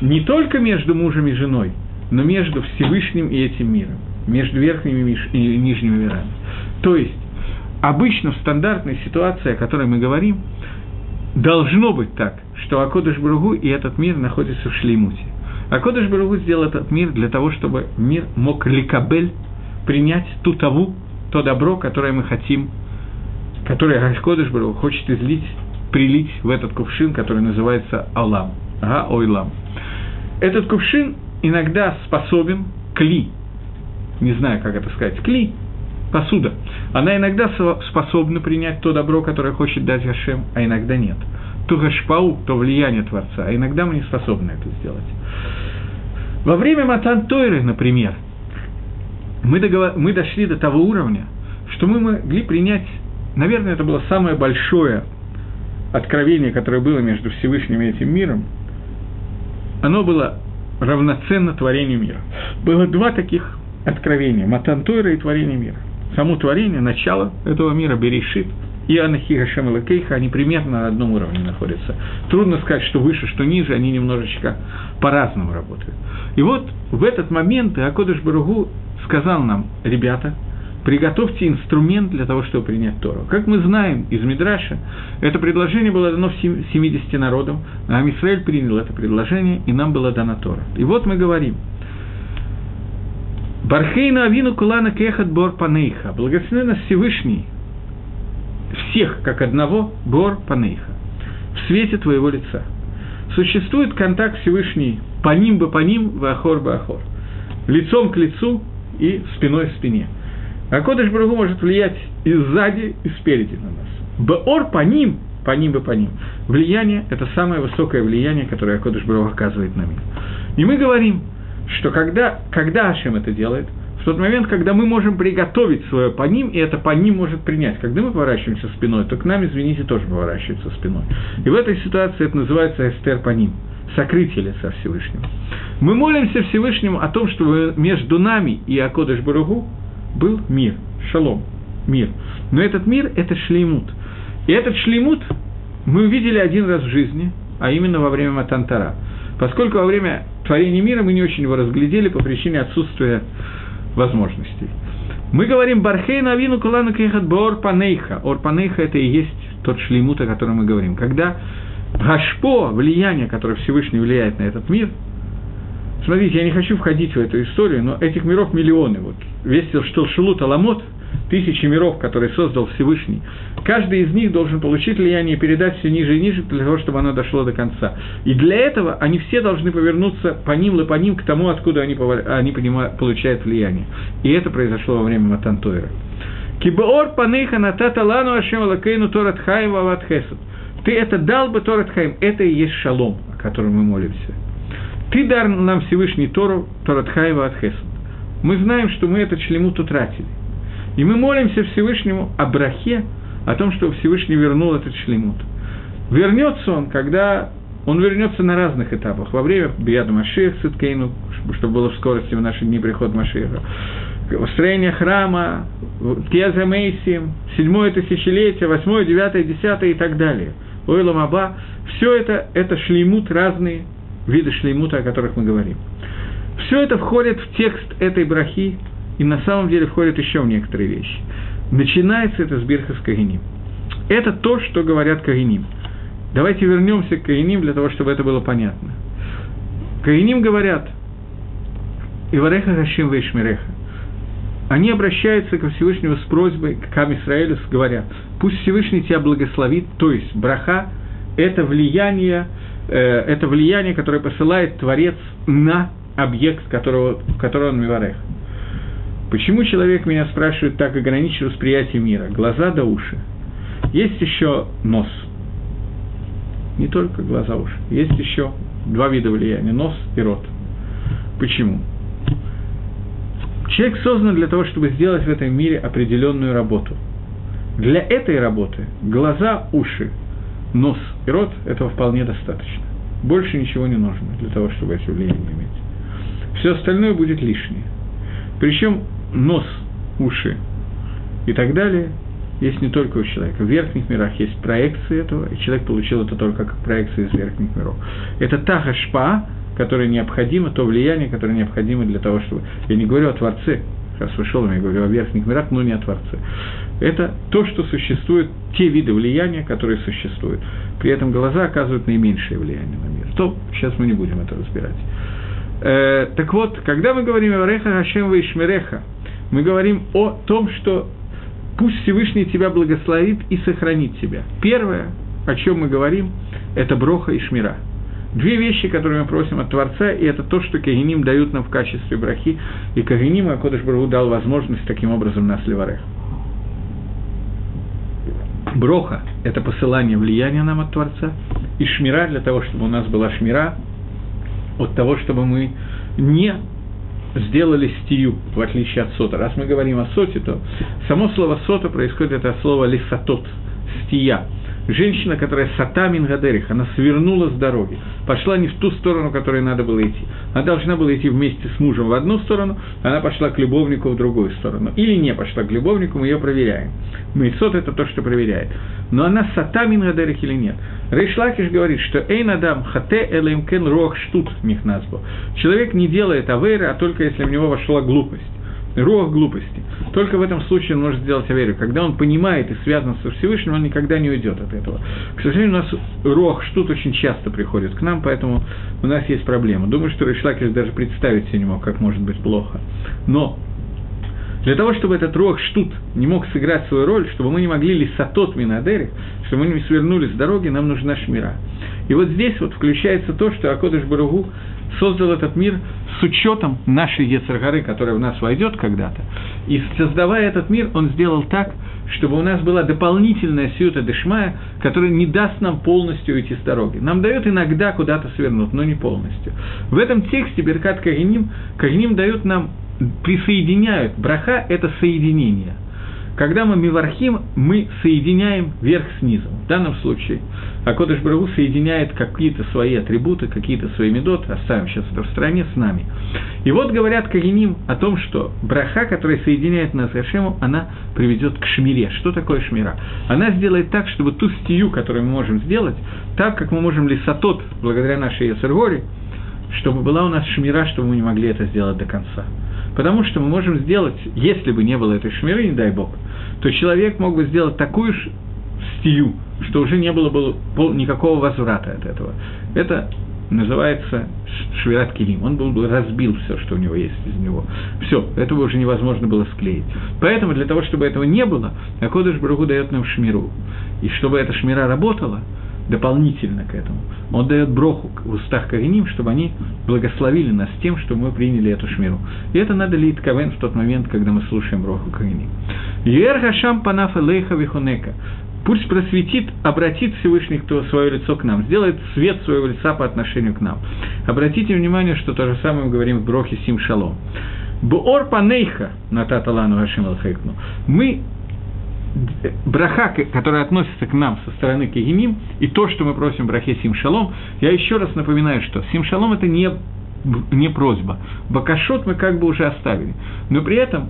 не только между мужем и женой, но между Всевышним и этим миром, между верхними и нижними мирами. То есть, обычно в стандартной ситуации, о которой мы говорим, должно быть так, что Акодыш Бругу и этот мир находятся в шлеймуте. Акодыш Бругу сделал этот мир для того, чтобы мир мог ликабель принять ту таву, то добро, которое мы хотим, которое Акодыш Бругу хочет излить, прилить в этот кувшин, который называется Алам, ага, Ойлам. Этот кувшин иногда способен, кли, не знаю, как это сказать, кли, посуда, она иногда способна принять то добро, которое хочет дать Гашем, а иногда нет. То гашпау, то влияние Творца, а иногда мы не способны это сделать. Во время Матан Тойры, например, мы, договор... мы дошли до того уровня, что мы могли принять, наверное, это было самое большое откровение, которое было между Всевышним и этим миром, оно было равноценно творению мира. Было два таких откровения – Матан Тойра и творение мира – само творение, начало этого мира, Берешит, и Анахи Гашем Лакейха, они примерно на одном уровне находятся. Трудно сказать, что выше, что ниже, они немножечко по-разному работают. И вот в этот момент Акодыш Баругу сказал нам, ребята, приготовьте инструмент для того, чтобы принять Тору. Как мы знаем из Мидраша, это предложение было дано 70 народам, а Амисраэль принял это предложение, и нам было дано Тора. И вот мы говорим – Бархейна Авину Кулана Кехат Бор Панейха. Благословен нас Всевышний, всех как одного, Бор Панейха, в свете твоего лица. Существует контакт Всевышний по ним бы по ним, вахор бы ахор. Лицом к лицу и спиной к спине. А Кодыш Брагу может влиять и сзади, и спереди на нас. Бор по ним, по ним бы по ним. Влияние – это самое высокое влияние, которое Кодыш Брагу оказывает на мир. И мы говорим – что когда, когда Ашем это делает, в тот момент, когда мы можем приготовить свое по ним, и это по ним может принять. Когда мы поворачиваемся спиной, то к нам, извините, тоже поворачивается спиной. И в этой ситуации это называется эстер по ним, сокрытие лица Всевышнего. Мы молимся Всевышнему о том, чтобы между нами и Акодыш Баругу был мир, шалом, мир. Но этот мир – это шлеймут. И этот шлеймут мы увидели один раз в жизни, а именно во время Матантара. Поскольку во время творения мира мы не очень его разглядели по причине отсутствия возможностей. Мы говорим Бархейна Авину Кулану Кехат Бор Панейха. Ор Панейха – это и есть тот шлеймут, о котором мы говорим. Когда Гашпо, влияние, которое Всевышний влияет на этот мир, Смотрите, я не хочу входить в эту историю, но этих миров миллионы. Вот весь что Аламот – тысячи миров, которые создал Всевышний, каждый из них должен получить влияние и передать все ниже и ниже для того, чтобы оно дошло до конца. И для этого они все должны повернуться по ним по ним к тому, откуда они, они получают влияние. И это произошло во время Матантойра. Кибоор паныха натата лану ашем лакейну торат хаева Ты это дал бы торат хаим. Это и есть шалом, о котором мы молимся. Ты дар нам Всевышний Тору, Торатхаева от Хесед. Мы знаем, что мы этот шлемут утратили. И мы молимся Всевышнему о брахе, о том, что Всевышний вернул этот шлемут. Вернется он, когда он вернется на разных этапах. Во время Бияда Машех Циткейну, чтобы было в скорости в наши дни приход Машеха, строение храма, Киаза Мейсим, седьмое тысячелетие, восьмое, девятое, десятое и так далее. Ойлам Аба. Все это, это шлеймут, разные виды шлеймута, о которых мы говорим. Все это входит в текст этой брахи, и на самом деле входит еще в некоторые вещи. Начинается это с Бирхас Кагиним. Это то, что говорят Кагиним. Давайте вернемся к Кагиним для того, чтобы это было понятно. Кагиним говорят, Ивареха Хашим Вейшмиреха. Они обращаются ко Всевышнему с просьбой, к Кам Исраэлю, говорят, пусть Всевышний тебя благословит, то есть браха – это влияние, это влияние, которое посылает Творец на объект, которого, которого он миварех. Почему человек меня спрашивает так ограничить восприятие мира? Глаза да уши. Есть еще нос. Не только глаза, уши. Есть еще два вида влияния – нос и рот. Почему? Человек создан для того, чтобы сделать в этом мире определенную работу. Для этой работы глаза, уши, нос и рот – этого вполне достаточно. Больше ничего не нужно для того, чтобы эти влияния иметь. Все остальное будет лишнее. Причем нос, уши и так далее есть не только у человека. В верхних мирах есть проекции этого, и человек получил это только как проекция из верхних миров. Это та хашпа, которое необходимо, то влияние, которое необходимо для того, чтобы... Я не говорю о Творце, раз вышел, я говорю о верхних мирах, но не о Творце. Это то, что существует, те виды влияния, которые существуют. При этом глаза оказывают наименьшее влияние на мир. То, сейчас мы не будем это разбирать. Э, так вот, когда мы говорим о Реха Хашем Ишмереха, мы говорим о том, что пусть Всевышний тебя благословит и сохранит тебя. Первое, о чем мы говорим, это Броха и Шмира – Две вещи, которые мы просим от Творца, и это то, что Кагиним дают нам в качестве брахи, и Кагиним Акодыш Бару дал возможность таким образом нас ливарех. Броха – это посылание влияния нам от Творца, и шмира для того, чтобы у нас была шмира, от того, чтобы мы не сделали стию, в отличие от сота. Раз мы говорим о соте, то само слово сота происходит от слова лисатот, стия – Женщина, которая сатамин гадерих, она свернула с дороги, пошла не в ту сторону, которой надо было идти. Она должна была идти вместе с мужем в одну сторону, она пошла к любовнику в другую сторону. Или не пошла к любовнику, мы ее проверяем. Мейцот – это то, что проверяет. Но она сатамин гадерих или нет. Рейшлакиш говорит, что «Эйн адам хате элемкен рох штут михназбо». Человек не делает авейры, а только если в него вошла глупость. Рух глупости. Только в этом случае он может сделать аверию. Когда он понимает и связан со Всевышним, он никогда не уйдет от этого. К сожалению, у нас рох штут очень часто приходит к нам, поэтому у нас есть проблема. Думаю, что Ришлакер даже представить себе не мог, как может быть плохо. Но для того, чтобы этот рох штут не мог сыграть свою роль, чтобы мы не могли лисатот минадерих, чтобы мы не свернули с дороги, нам нужна шмира. И вот здесь вот включается то, что Акодыш Баругу создал этот мир с учетом нашей Ецаргары, которая в нас войдет когда-то. И создавая этот мир, он сделал так, чтобы у нас была дополнительная сюта дешмая, которая не даст нам полностью уйти с дороги. Нам дает иногда куда-то свернуть, но не полностью. В этом тексте Беркат Кагиним, Кагиним дают нам, присоединяют, браха – это соединение – когда мы мивархим, мы соединяем верх с низом. В данном случае Акодыш Брагу соединяет какие-то свои атрибуты, какие-то свои медоты, оставим сейчас это в стороне, с нами. И вот говорят Кагиним о том, что браха, которая соединяет нас с Гашемом, она приведет к шмире. Что такое шмира? Она сделает так, чтобы ту стию, которую мы можем сделать, так как мы можем лисатот, благодаря нашей Ясергоре, чтобы была у нас шмира, чтобы мы не могли это сделать до конца. Потому что мы можем сделать, если бы не было этой шмиры, не дай бог, то человек мог бы сделать такую стию, что уже не было бы никакого возврата от этого. Это называется швират килим. Он был бы разбил все, что у него есть из него. Все, этого уже невозможно было склеить. Поэтому для того, чтобы этого не было, Акодыш Барагу дает нам шмиру. И чтобы эта шмира работала – дополнительно к этому. Он дает броху в устах Кариним, чтобы они благословили нас тем, что мы приняли эту шмиру. И это надо лить кавен в тот момент, когда мы слушаем броху Кариним. Юэр Хашам Панаф Элейха Вихунека. Пусть просветит, обратит Всевышний кто свое лицо к нам, сделает свет своего лица по отношению к нам. Обратите внимание, что то же самое мы говорим в Брохе Сим Шалом. Буор панейха на таталану Гашим Мы браха, которая относится к нам со стороны Кегемим, и то, что мы просим брахе Сим Шалом, я еще раз напоминаю, что Сим Шалом – это не, не просьба. Бакашот мы как бы уже оставили. Но при этом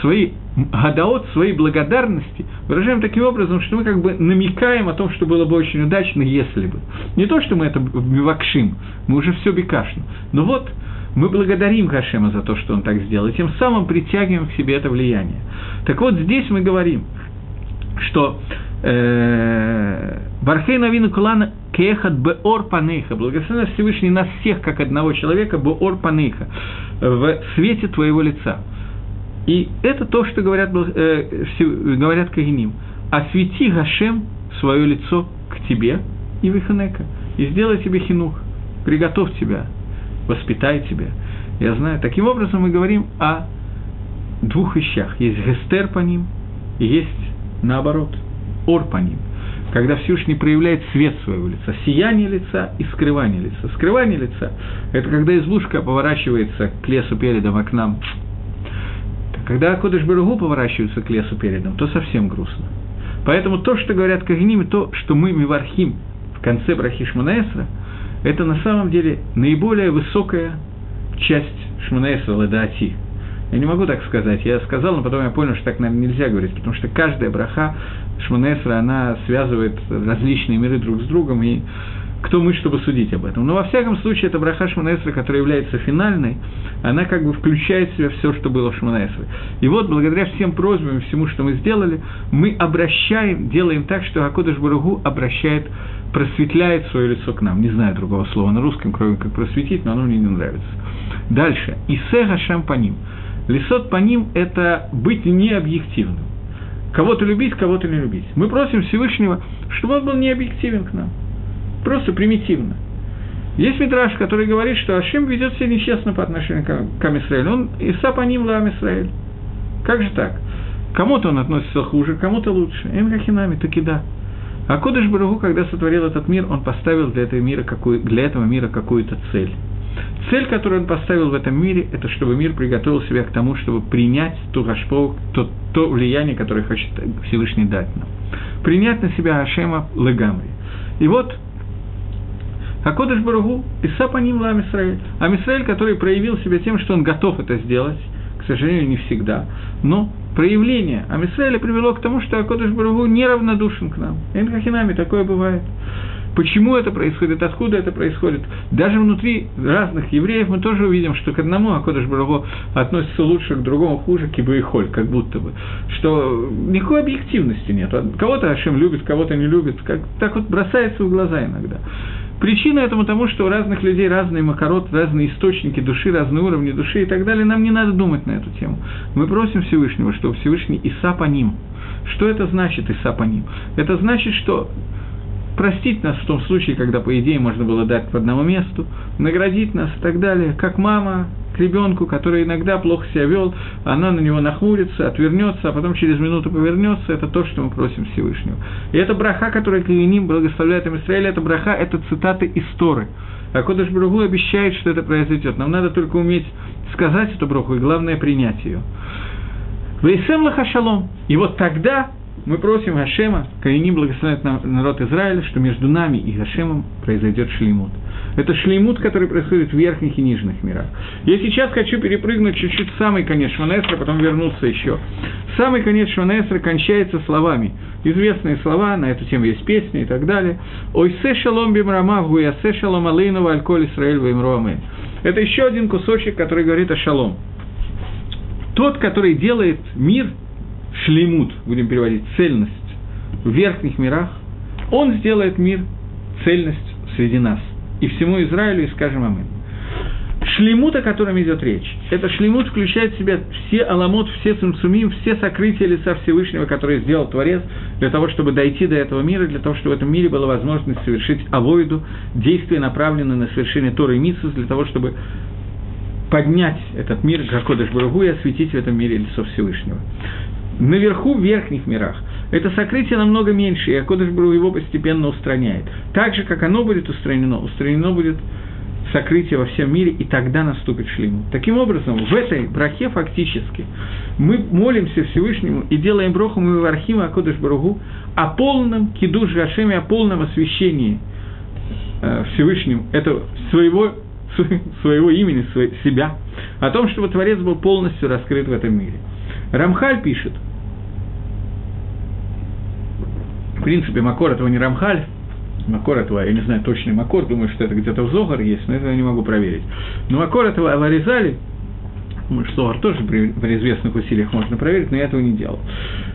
свои гадаот, свои благодарности выражаем таким образом, что мы как бы намекаем о том, что было бы очень удачно, если бы. Не то, что мы это вакшим, мы уже все бекашно. Но вот мы благодарим Хашема за то, что он так сделал, и тем самым притягиваем к себе это влияние. Так вот, здесь мы говорим, что э, Бархей Навину Кулана Кехат Беор Панейха, благословенно Всевышний нас всех, как одного человека, Беор Панейха, в свете твоего лица. И это то, что говорят, э, говорят Кагиним. Освети Гашем свое лицо к тебе и Виханека, и сделай тебе хинух, приготовь тебя, воспитай тебя. Я знаю, таким образом мы говорим о двух вещах. Есть гестер по ним, и есть наоборот, ор по ним. Когда Всевышний проявляет свет своего лица, сияние лица и скрывание лица. Скрывание лица – это когда избушка поворачивается к лесу передом, а к нам. Когда Кодыш Баругу поворачивается к лесу передом, то совсем грустно. Поэтому то, что говорят Кагним, то, что мы Мивархим в конце Брахи Шманаэсра, это на самом деле наиболее высокая часть Шманаэсра Ладаати – я не могу так сказать. Я сказал, но потом я понял, что так, наверное, нельзя говорить, потому что каждая браха Шманесра, она связывает различные миры друг с другом, и кто мы, чтобы судить об этом. Но во всяком случае, эта браха Шманесра, которая является финальной, она как бы включает в себя все, что было в Шманесре. И вот, благодаря всем просьбам всему, что мы сделали, мы обращаем, делаем так, что Акодыш Баругу обращает просветляет свое лицо к нам. Не знаю другого слова на русском, кроме как просветить, но оно мне не нравится. Дальше. Исега шампаним. Лисот по ним – это быть необъективным. Кого-то любить, кого-то не любить. Мы просим Всевышнего, чтобы он был необъективен к нам. Просто примитивно. Есть Митраш, который говорит, что Ашим ведет себя нечестно по отношению к Амисраилю. Он Иса по ним ла Амисраиль. Как же так? Кому-то он относится хуже, кому-то лучше. Им кахинами, таки да. А Кодыш Барагу, когда сотворил этот мир, он поставил для этого мира, какую, для этого мира какую-то цель. Цель, которую он поставил в этом мире, это чтобы мир приготовил себя к тому, чтобы принять ту гашпо, то, то влияние, которое хочет Всевышний дать нам. Принять на себя Ашема Легамри. И вот Акодыш Баругу, Иса по ним Лам Исраэль, который проявил себя тем, что он готов это сделать, к сожалению, не всегда, но проявление Амисраэля привело к тому, что Акодыш Баругу неравнодушен к нам. Энхахинами такое бывает. Почему это происходит, откуда это происходит. Даже внутри разных евреев мы тоже увидим, что к одному Акодыш Бараго относится лучше, к другому хуже, кибо и холь, как будто бы. Что никакой объективности нет. Кого-то Ашем любит, кого-то не любит. Как, так вот бросается в глаза иногда. Причина этому тому, что у разных людей разные макарот, разные источники души, разные уровни души и так далее. Нам не надо думать на эту тему. Мы просим Всевышнего, чтобы Всевышний Иса по ним. Что это значит Иса по ним? Это значит, что простить нас в том случае, когда, по идее, можно было дать по одному месту, наградить нас и так далее, как мама к ребенку, который иногда плохо себя вел, она на него нахмурится, отвернется, а потом через минуту повернется, это то, что мы просим Всевышнего. И это браха, которая Каиним благословляет им Израиль, это браха, это цитаты из Торы. А Кодыш Браху обещает, что это произойдет. Нам надо только уметь сказать эту браху, и главное принять ее. Вейсем лахашалом. И вот тогда мы просим Гашема, Каини благословит народ Израиля, что между нами и Гашемом произойдет шлеймут. Это шлеймут, который происходит в верхних и нижних мирах. Я сейчас хочу перепрыгнуть чуть-чуть в самый конец Шванесра, потом вернуться еще. Самый конец Шванесра кончается словами. Известные слова, на эту тему есть песни и так далее. «Ой се шалом бимрамагу, я се шалом алейну альколь Исраэль ваимруамэн». Это еще один кусочек, который говорит о шалом. Тот, который делает мир – шлеймут, будем переводить, цельность в верхних мирах, он сделает мир цельность среди нас. И всему Израилю, и скажем амин. Шлемут, о котором идет речь, это шлемут включает в себя все аламот, все цимцумим, все сокрытия лица Всевышнего, которые сделал Творец, для того, чтобы дойти до этого мира, для того, чтобы в этом мире была возможность совершить авойду, действия, направленные на совершение Торы и Митсус, для того, чтобы поднять этот мир, Гакодыш Барагу, и осветить в этом мире лицо Всевышнего наверху в верхних мирах. это сокрытие намного меньше, и Акодыш Бру его постепенно устраняет. Так же, как оно будет устранено, устранено будет сокрытие во всем мире, и тогда наступит шлиму. Таким образом, в этой брахе фактически мы молимся Всевышнему и делаем броху мы в Архима Акодыш Баругу о полном кидуш Гашеме, о полном освящении э, Всевышним это своего, своего имени, своего, себя, о том, чтобы Творец был полностью раскрыт в этом мире. Рамхаль пишет, в принципе, Макор этого не Рамхаль, Макор этого, я не знаю точный Макор, думаю, что это где-то в Зогар есть, но это я не могу проверить. Но Макор этого Аваризали, Зогар тоже при, при известных усилиях можно проверить, но я этого не делал,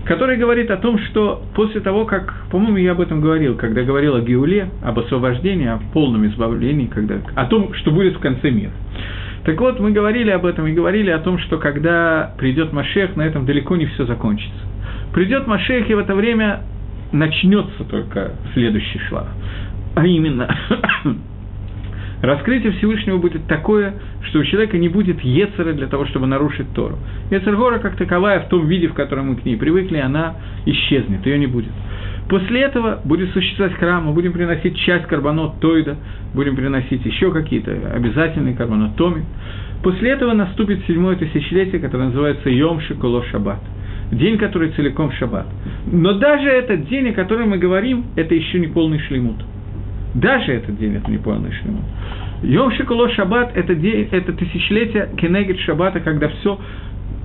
который говорит о том, что после того, как, по-моему, я об этом говорил, когда говорил о Геуле, об освобождении, о полном избавлении, когда, о том, что будет в конце мира. Так вот, мы говорили об этом и говорили о том, что когда придет Машех, на этом далеко не все закончится. Придет Машех, и в это время начнется только следующий шлаг. А именно, раскрытие Всевышнего будет такое, что у человека не будет Ецера для того, чтобы нарушить Тору. Ецергора, как таковая, в том виде, в котором мы к ней привыкли, она исчезнет, ее не будет. После этого будет существовать храм, мы будем приносить часть карбонот Тойда, будем приносить еще какие-то обязательные карбонот Томи. После этого наступит седьмое тысячелетие, которое называется Йом Шиколо Шаббат – день, который целиком шаббат. Но даже этот день, о котором мы говорим, это еще не полный шлемут. Даже этот день это не полный шлемут. Йом Шикуло Шаббат – это, день, это тысячелетие Кенегет Шаббата, когда все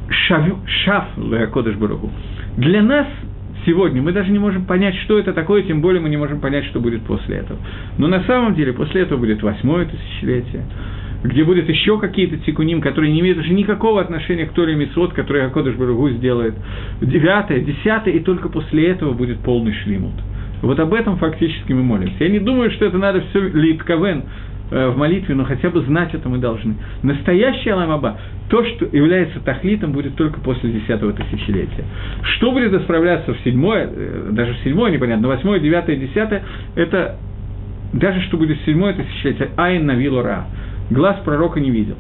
шав, шаф Кодыш Баруху. Для нас сегодня мы даже не можем понять, что это такое, тем более мы не можем понять, что будет после этого. Но на самом деле после этого будет восьмое тысячелетие, где будут еще какие-то тикуним, которые не имеют уже никакого отношения к Торе Мисвод, которые Акодыш Баругу сделает, девятое, десятое, и только после этого будет полный шлимут. Вот об этом фактически мы молимся. Я не думаю, что это надо все литковен в молитве, но хотя бы знать это мы должны. Настоящий Аламаба, то, что является тахлитом, будет только после десятого тысячелетия. Что будет исправляться в седьмое, э, даже в седьмое непонятно, восьмое, девятое, десятое, это даже что будет в седьмое тысячелетие, Айн Навилура глаз пророка не видел.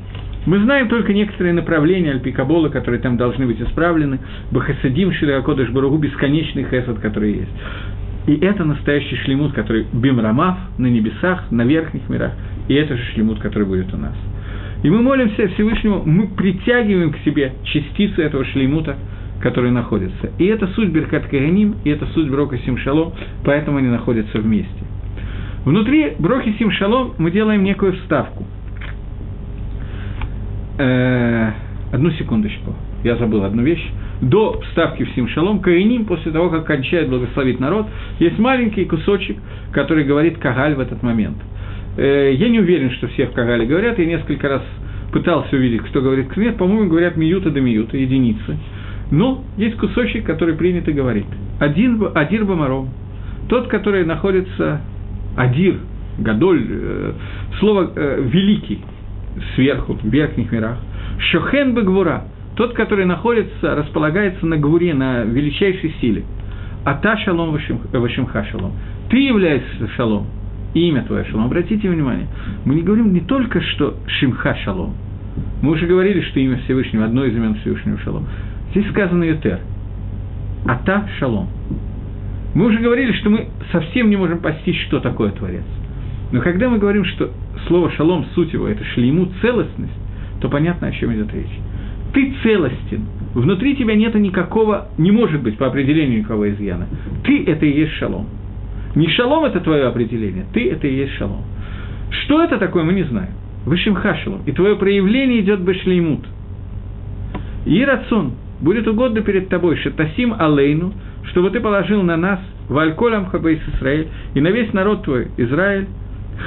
Мы знаем только некоторые направления Альпикабола, которые там должны быть исправлены, Бахасадим, Шилиакодыш Баругу, бесконечный хесад, который есть. И это настоящий шлемут, который бимрамав на небесах, на верхних мирах, и это же шлемут, который будет у нас. И мы молимся Всевышнему, мы притягиваем к себе частицы этого шлемута, который находится. И это суть Беркат Каганим, и это суть Брока Симшалом, поэтому они находятся вместе. Внутри Брохи Симшалом мы делаем некую вставку – э, одну секундочку, я забыл одну вещь. До вставки в Симшалом, Каиним, после того, как кончает благословить народ, есть маленький кусочек, который говорит Кагаль в этот момент. Э, я не уверен, что все в Кагале говорят, я несколько раз пытался увидеть, кто говорит Кнет, по-моему, говорят Миюта до Миюта, единицы. Но есть кусочек, который принято говорить. Один, Адир Бамаром, тот, который находится, Адир, Гадоль, э, слово э, «великий», сверху, в верхних мирах. Шохен Багвура, тот, который находится, располагается на Гвуре, на величайшей силе. А та шалом вашимха шалом. Ты являешься шалом, имя твое шалом. Обратите внимание, мы не говорим не только, что шимха шалом. Мы уже говорили, что имя Всевышнего, одно из имен Всевышнего шалом. Здесь сказано Ютер. Ата шалом. Мы уже говорили, что мы совсем не можем постичь, что такое Творец. Но когда мы говорим, что слово «шалом», суть его – это шлейму, целостность, то понятно, о чем идет речь. Ты целостен. Внутри тебя нет никакого, не может быть по определению никакого изъяна. Ты – это и есть шалом. Не шалом – это твое определение, ты – это и есть шалом. Что это такое, мы не знаем. Высшим хашалом. И твое проявление идет бешлеймут. И рацион будет угодно перед тобой, шатасим алейну, чтобы ты положил на нас, вальколям хабейс Исраэль, и на весь народ твой, Израиль,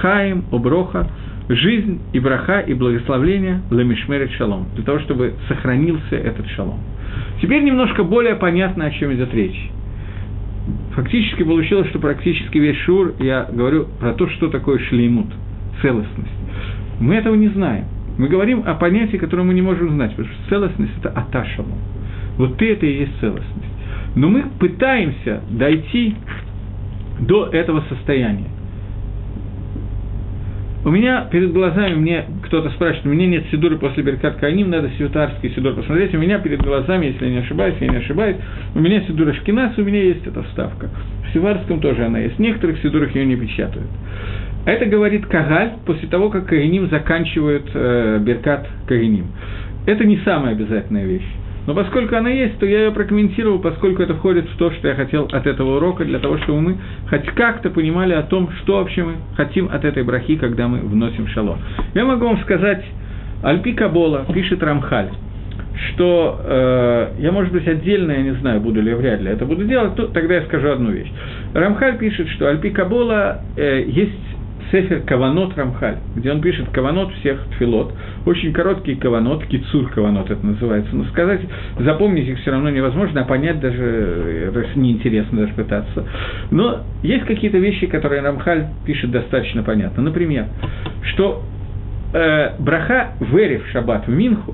Хаим, Оброха, жизнь и браха, и благословление Ламишмерет Шалом, для того, чтобы сохранился этот шалом. Теперь немножко более понятно, о чем идет речь. Фактически получилось, что практически весь шур я говорю про то, что такое шлеймут, целостность. Мы этого не знаем. Мы говорим о понятии, которое мы не можем знать, потому что целостность – это аташалом. Вот ты – это и есть целостность. Но мы пытаемся дойти до этого состояния. У меня перед глазами, мне, кто-то спрашивает, у меня нет Сидуры после Беркат Каиним, надо сиутарский Сидур посмотреть, у меня перед глазами, если я не ошибаюсь, я не ошибаюсь, у меня Сидура Шкинас, у меня есть эта вставка. В Сиварском тоже она есть, в некоторых Сидурах ее не печатают. Это говорит Кагаль после того, как Каиним заканчивают э, Беркат Каиним. Это не самая обязательная вещь. Но поскольку она есть, то я ее прокомментировал, поскольку это входит в то, что я хотел от этого урока, для того, чтобы мы хоть как-то понимали о том, что вообще мы хотим от этой брахи, когда мы вносим шалом. Я могу вам сказать, Альпи Кабола пишет Рамхаль, что э, я, может быть, отдельно, я не знаю, буду ли я вряд ли это буду делать, то тогда я скажу одну вещь. Рамхаль пишет, что Альпи Кабола э, есть Сефер Каванот Рамхаль, где он пишет Каванот всех тфилот, очень короткий Каванот, Кицур Каванот это называется, но сказать, запомнить их все равно невозможно, а понять даже неинтересно даже пытаться. Но есть какие-то вещи, которые Рамхаль пишет достаточно понятно. Например, что э, браха Верев Шаббат в Минху,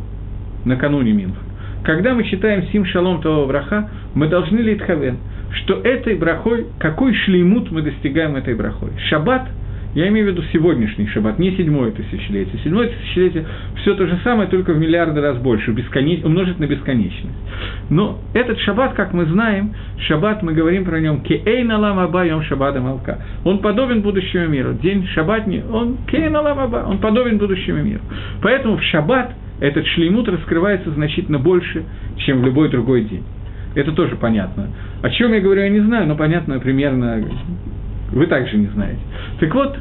накануне Минху, когда мы читаем Сим Шалом того браха, мы должны литхавен, что этой брахой, какой шлеймут мы достигаем этой брахой. Шаббат – я имею в виду сегодняшний шаббат, не седьмое тысячелетие. Седьмое тысячелетие все то же самое, только в миллиарды раз больше, бесконеч... умножить на бесконечность. Но этот шаббат, как мы знаем, шаббат, мы говорим про нем «Кеэй налам аба йом шаббата малка». Он подобен будущему миру. День шаббатни, он «Кеэй налам аба», он подобен будущему миру. Поэтому в шаббат этот шлеймут раскрывается значительно больше, чем в любой другой день. Это тоже понятно. О чем я говорю, я не знаю, но понятно примерно вы также не знаете. Так вот,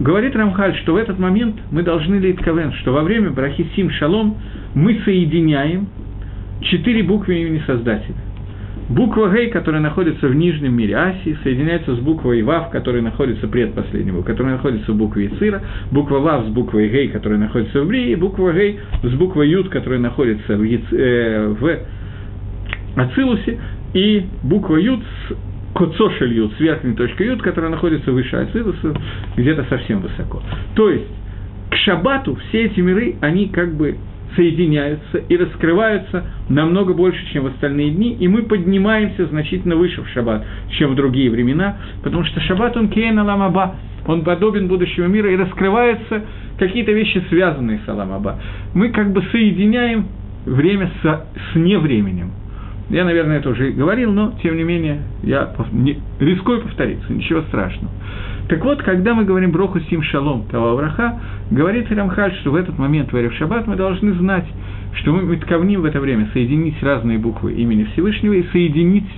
говорит Рамхаль, что в этот момент мы должны лейтковен, что во время брахи Сим Шалом мы соединяем четыре буквы имени Создателя. Буква Гей, которая находится в нижнем мире Асии, соединяется с буквой Вав, которая находится предпоследнего, которая находится в букве Ицира, буква Вав с буквой Гей, которая находится в Брии, буква Гей с буквой Ют, которая находится в, Яц... э, в Ацилусе, и буква Ют с Коцошель Ют, с верхней точкой Ют, которая находится выше Ацилуса, где-то совсем высоко. То есть, к Шабату все эти миры, они как бы соединяются и раскрываются намного больше, чем в остальные дни, и мы поднимаемся значительно выше в шаббат, чем в другие времена, потому что шаббат, он кейна ламаба, он подобен будущему мира, и раскрываются какие-то вещи, связанные с аламаба. Мы как бы соединяем время с, с невременем. Я, наверное, это уже говорил, но, тем не менее, я не, рискую повториться, ничего страшного. Так вот, когда мы говорим Броху Сим Шалом Тава Авраха, говорит Рамхаль, что в этот момент, в Эрев Шаббат, мы должны знать, что мы метковним в это время соединить разные буквы имени Всевышнего и соединить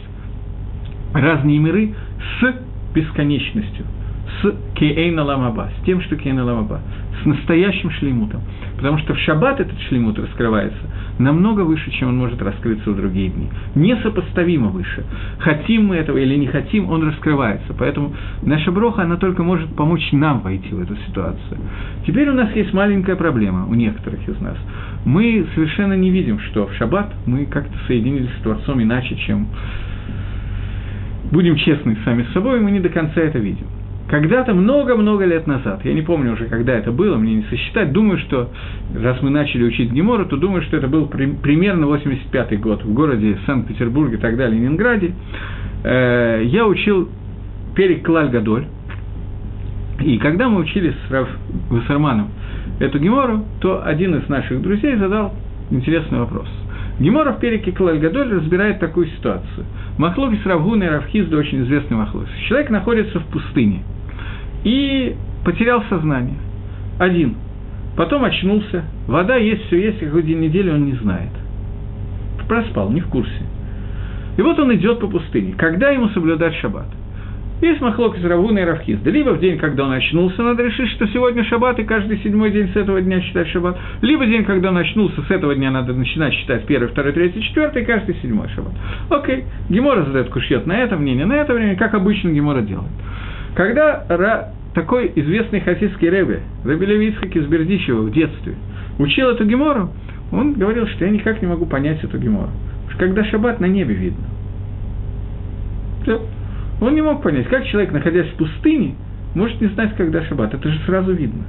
разные миры с бесконечностью, с Кейна Ламаба, с тем, что Кейна Ламаба, с настоящим шлеймутом. Потому что в шаббат этот шлеймут раскрывается намного выше, чем он может раскрыться в другие дни. Несопоставимо выше. Хотим мы этого или не хотим, он раскрывается. Поэтому наша броха, она только может помочь нам войти в эту ситуацию. Теперь у нас есть маленькая проблема у некоторых из нас. Мы совершенно не видим, что в шаббат мы как-то соединились с Творцом иначе, чем будем честны сами с собой, мы не до конца это видим. Когда-то много-много лет назад, я не помню уже, когда это было, мне не сосчитать, думаю, что, раз мы начали учить Гемору, то думаю, что это был при, примерно 85-й год в городе Санкт-Петербурге далее, Ленинграде. Э, я учил Перек Клаль Гадоль, и когда мы учили с Рав Вассерманом эту Гемору, то один из наших друзей задал интересный вопрос. Гемора в Переке Клаль Гадоль разбирает такую ситуацию. Махлокис Равгуна и Равхизда очень известный Махлокис. Человек находится в пустыне – и потерял сознание. Один. Потом очнулся. Вода есть, все есть, какой день недели он не знает. Проспал, не в курсе. И вот он идет по пустыне. Когда ему соблюдать шаббат? Есть махлок из Равуна и Равхизда. Либо в день, когда он очнулся, надо решить, что сегодня шаббат, и каждый седьмой день с этого дня считать шаббат. Либо день, когда он очнулся, с этого дня надо начинать считать первый, второй, третий, четвертый, и каждый седьмой шаббат. Окей. Гемора задает кушьет на это мнение, на это время, как обычно Гемора делает. Когда Ра, такой известный хасидский рэбе, Рэбе Левицхак из Бердичева в детстве, учил эту гемору, он говорил, что я никак не могу понять эту гемору. Когда шаббат на небе видно. Он не мог понять, как человек, находясь в пустыне, может не знать, когда шаббат. Это же сразу видно.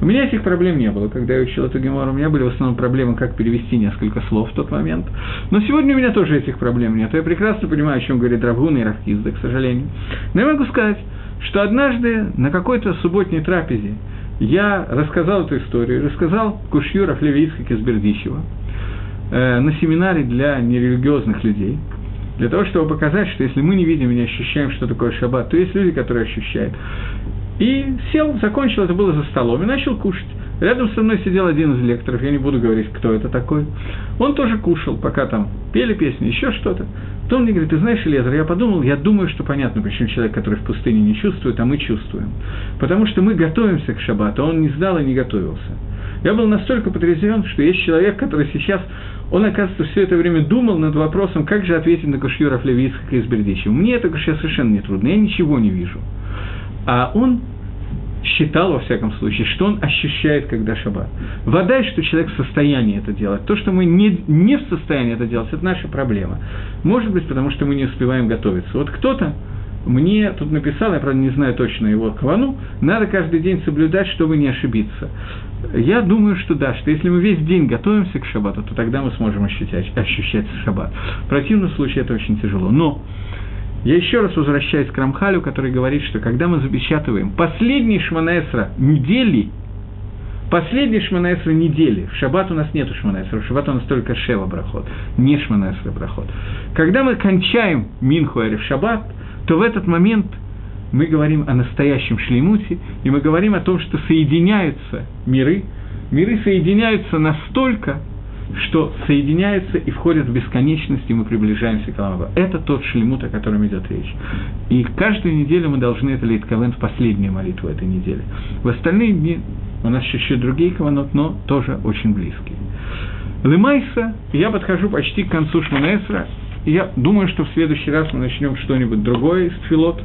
У меня этих проблем не было, когда я учил эту гемору. У меня были в основном проблемы, как перевести несколько слов в тот момент. Но сегодня у меня тоже этих проблем нет. Я прекрасно понимаю, о чем говорит Равгун и Равкизда, к сожалению. Но я могу сказать, что однажды на какой-то субботней трапезе я рассказал эту историю, рассказал Кушью Рафлевицкак из Бердичева э, на семинаре для нерелигиозных людей, для того, чтобы показать, что если мы не видим и не ощущаем, что такое шаббат, то есть люди, которые ощущают. И сел, закончил, это было за столом, и начал кушать. Рядом со мной сидел один из лекторов, я не буду говорить, кто это такой. Он тоже кушал, пока там пели песни, еще что-то. То мне говорит, ты знаешь, Элезер, я подумал, я думаю, что понятно, почему человек, который в пустыне не чувствует, а мы чувствуем. Потому что мы готовимся к шаббату, а он не сдал и не готовился. Я был настолько потрясен, что есть человек, который сейчас, он, оказывается, все это время думал над вопросом, как же ответить на Кушьюра Флевицкого из Бердичева. Мне это сейчас совершенно не трудно, я ничего не вижу. А он считал, во всяком случае, что он ощущает, когда шаббат. Вода, что человек в состоянии это делать. То, что мы не, не в состоянии это делать, это наша проблема. Может быть, потому что мы не успеваем готовиться. Вот кто-то мне тут написал, я, правда, не знаю точно его кавану, надо каждый день соблюдать, чтобы не ошибиться. Я думаю, что да, что если мы весь день готовимся к шаббату, то тогда мы сможем ощущать, ощущать шаббат. В противном случае это очень тяжело. Но я еще раз возвращаюсь к Рамхалю, который говорит, что когда мы запечатываем последний Шманаэсра недели, последний Шманаэсра недели, в шаббат у нас нет Шманаэсра, в шаббат у нас только Шева Брахот, не Шманаэсра Брахот. Когда мы кончаем Минху в шаббат, то в этот момент мы говорим о настоящем шлеймуте, и мы говорим о том, что соединяются миры, миры соединяются настолько, что соединяются и входят в бесконечность, и мы приближаемся к Аламаба. Это тот шлемут, о котором идет речь. И каждую неделю мы должны это лить кавен в последнюю молитву этой недели. В остальные дни у нас еще другие каванот, но тоже очень близкие. Лымайса, я подхожу почти к концу Шманаэсра, и я думаю, что в следующий раз мы начнем что-нибудь другое из филот.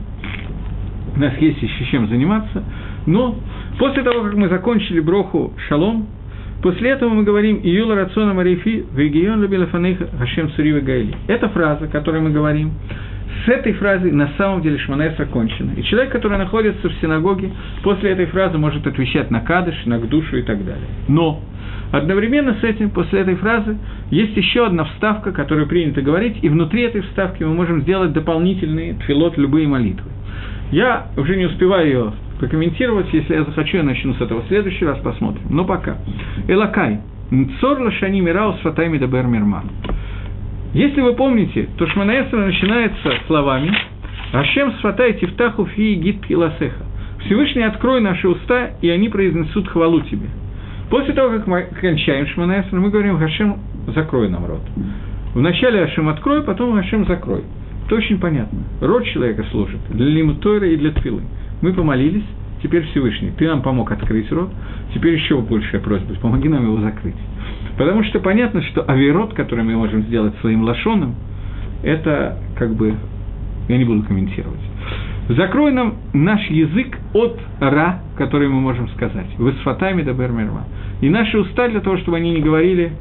У нас есть еще чем заниматься. Но после того, как мы закончили броху Шалом, После этого мы говорим «Июла рациона марифи вегион лабилафанейха хашем цури гайли». Это фраза, которую мы говорим. С этой фразой на самом деле Шманес окончена. И человек, который находится в синагоге, после этой фразы может отвечать на кадыш, на душу и так далее. Но одновременно с этим, после этой фразы, есть еще одна вставка, которую принято говорить, и внутри этой вставки мы можем сделать дополнительные тфилот, любые молитвы. Я уже не успеваю ее прокомментировать. Если я захочу, я начну с этого в следующий раз, посмотрим. Но пока. Элакай. Нцор лашани мираус фатайми дабер мирма. Если вы помните, то Шманаэсра начинается словами «Ашем сфатай тифтаху фи гид ласеха». Всевышний открой наши уста, и они произнесут хвалу тебе. После того, как мы кончаем Шманаэсра, мы говорим «Хашем, закрой нам рот». Вначале Ашем открой, потом Ашем закрой. Это очень понятно. Рот человека служит для лимутойра и для твилы. Мы помолились, теперь Всевышний, ты нам помог открыть рот, теперь еще большая просьба, помоги нам его закрыть. Потому что понятно, что авирот, который мы можем сделать своим лошоном, это как бы, я не буду комментировать. Закрой нам наш язык от ра, который мы можем сказать. Вы с фатами да бермерма. И наши уста для того, чтобы они не говорили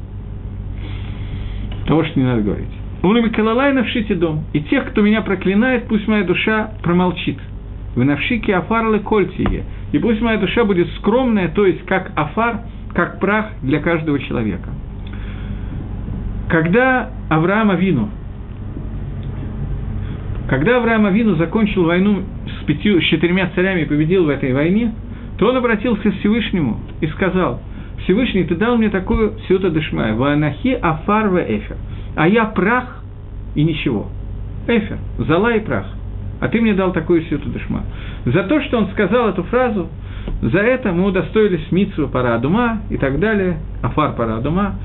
того, что не надо говорить. Улами калалай навшите дом. И тех, кто меня проклинает, пусть моя душа промолчит. Вы навшики афарлы кольтие. И пусть моя душа будет скромная, то есть как афар, как прах для каждого человека. Когда Авраам Авину, когда Авраам Авину закончил войну с, пятью, с четырьмя царями и победил в этой войне, то он обратился к Всевышнему и сказал, Всевышний, ты дал мне такую сюта дешмая, ванахи афар в эфер, а я прах и ничего. Эфер, зала и прах а ты мне дал такую ситу дешма. За то, что он сказал эту фразу, за это мы удостоились митсу парадума и так далее, афар парадума,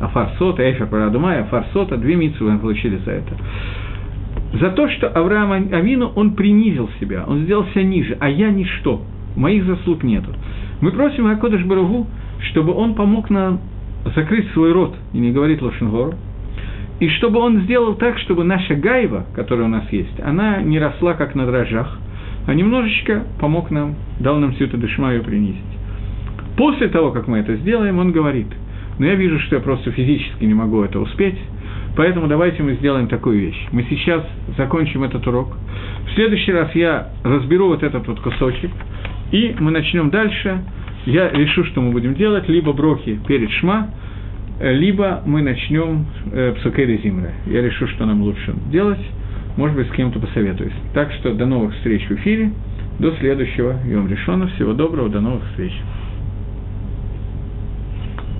афар сота, эфер парадума и афар сота, две митсу мы получили за это. За то, что Авраам Амину, он принизил себя, он сделал себя ниже, а я ничто, моих заслуг нету. Мы просим Акодыш Баругу, чтобы он помог нам закрыть свой рот и не говорить Лошенгору, и чтобы он сделал так, чтобы наша гайва, которая у нас есть, она не росла как на дрожжах, а немножечко помог нам, дал нам всю эту дышмаю принизить. После того, как мы это сделаем, он говорит, но я вижу, что я просто физически не могу это успеть, поэтому давайте мы сделаем такую вещь. Мы сейчас закончим этот урок. В следующий раз я разберу вот этот вот кусочек, и мы начнем дальше. Я решу, что мы будем делать, либо брохи перед шма, либо мы начнем э, зимра. Я решу, что нам лучше делать, может быть, с кем-то посоветуюсь. Так что до новых встреч в эфире. до следующего Йом Решона. Всего доброго, до новых встреч.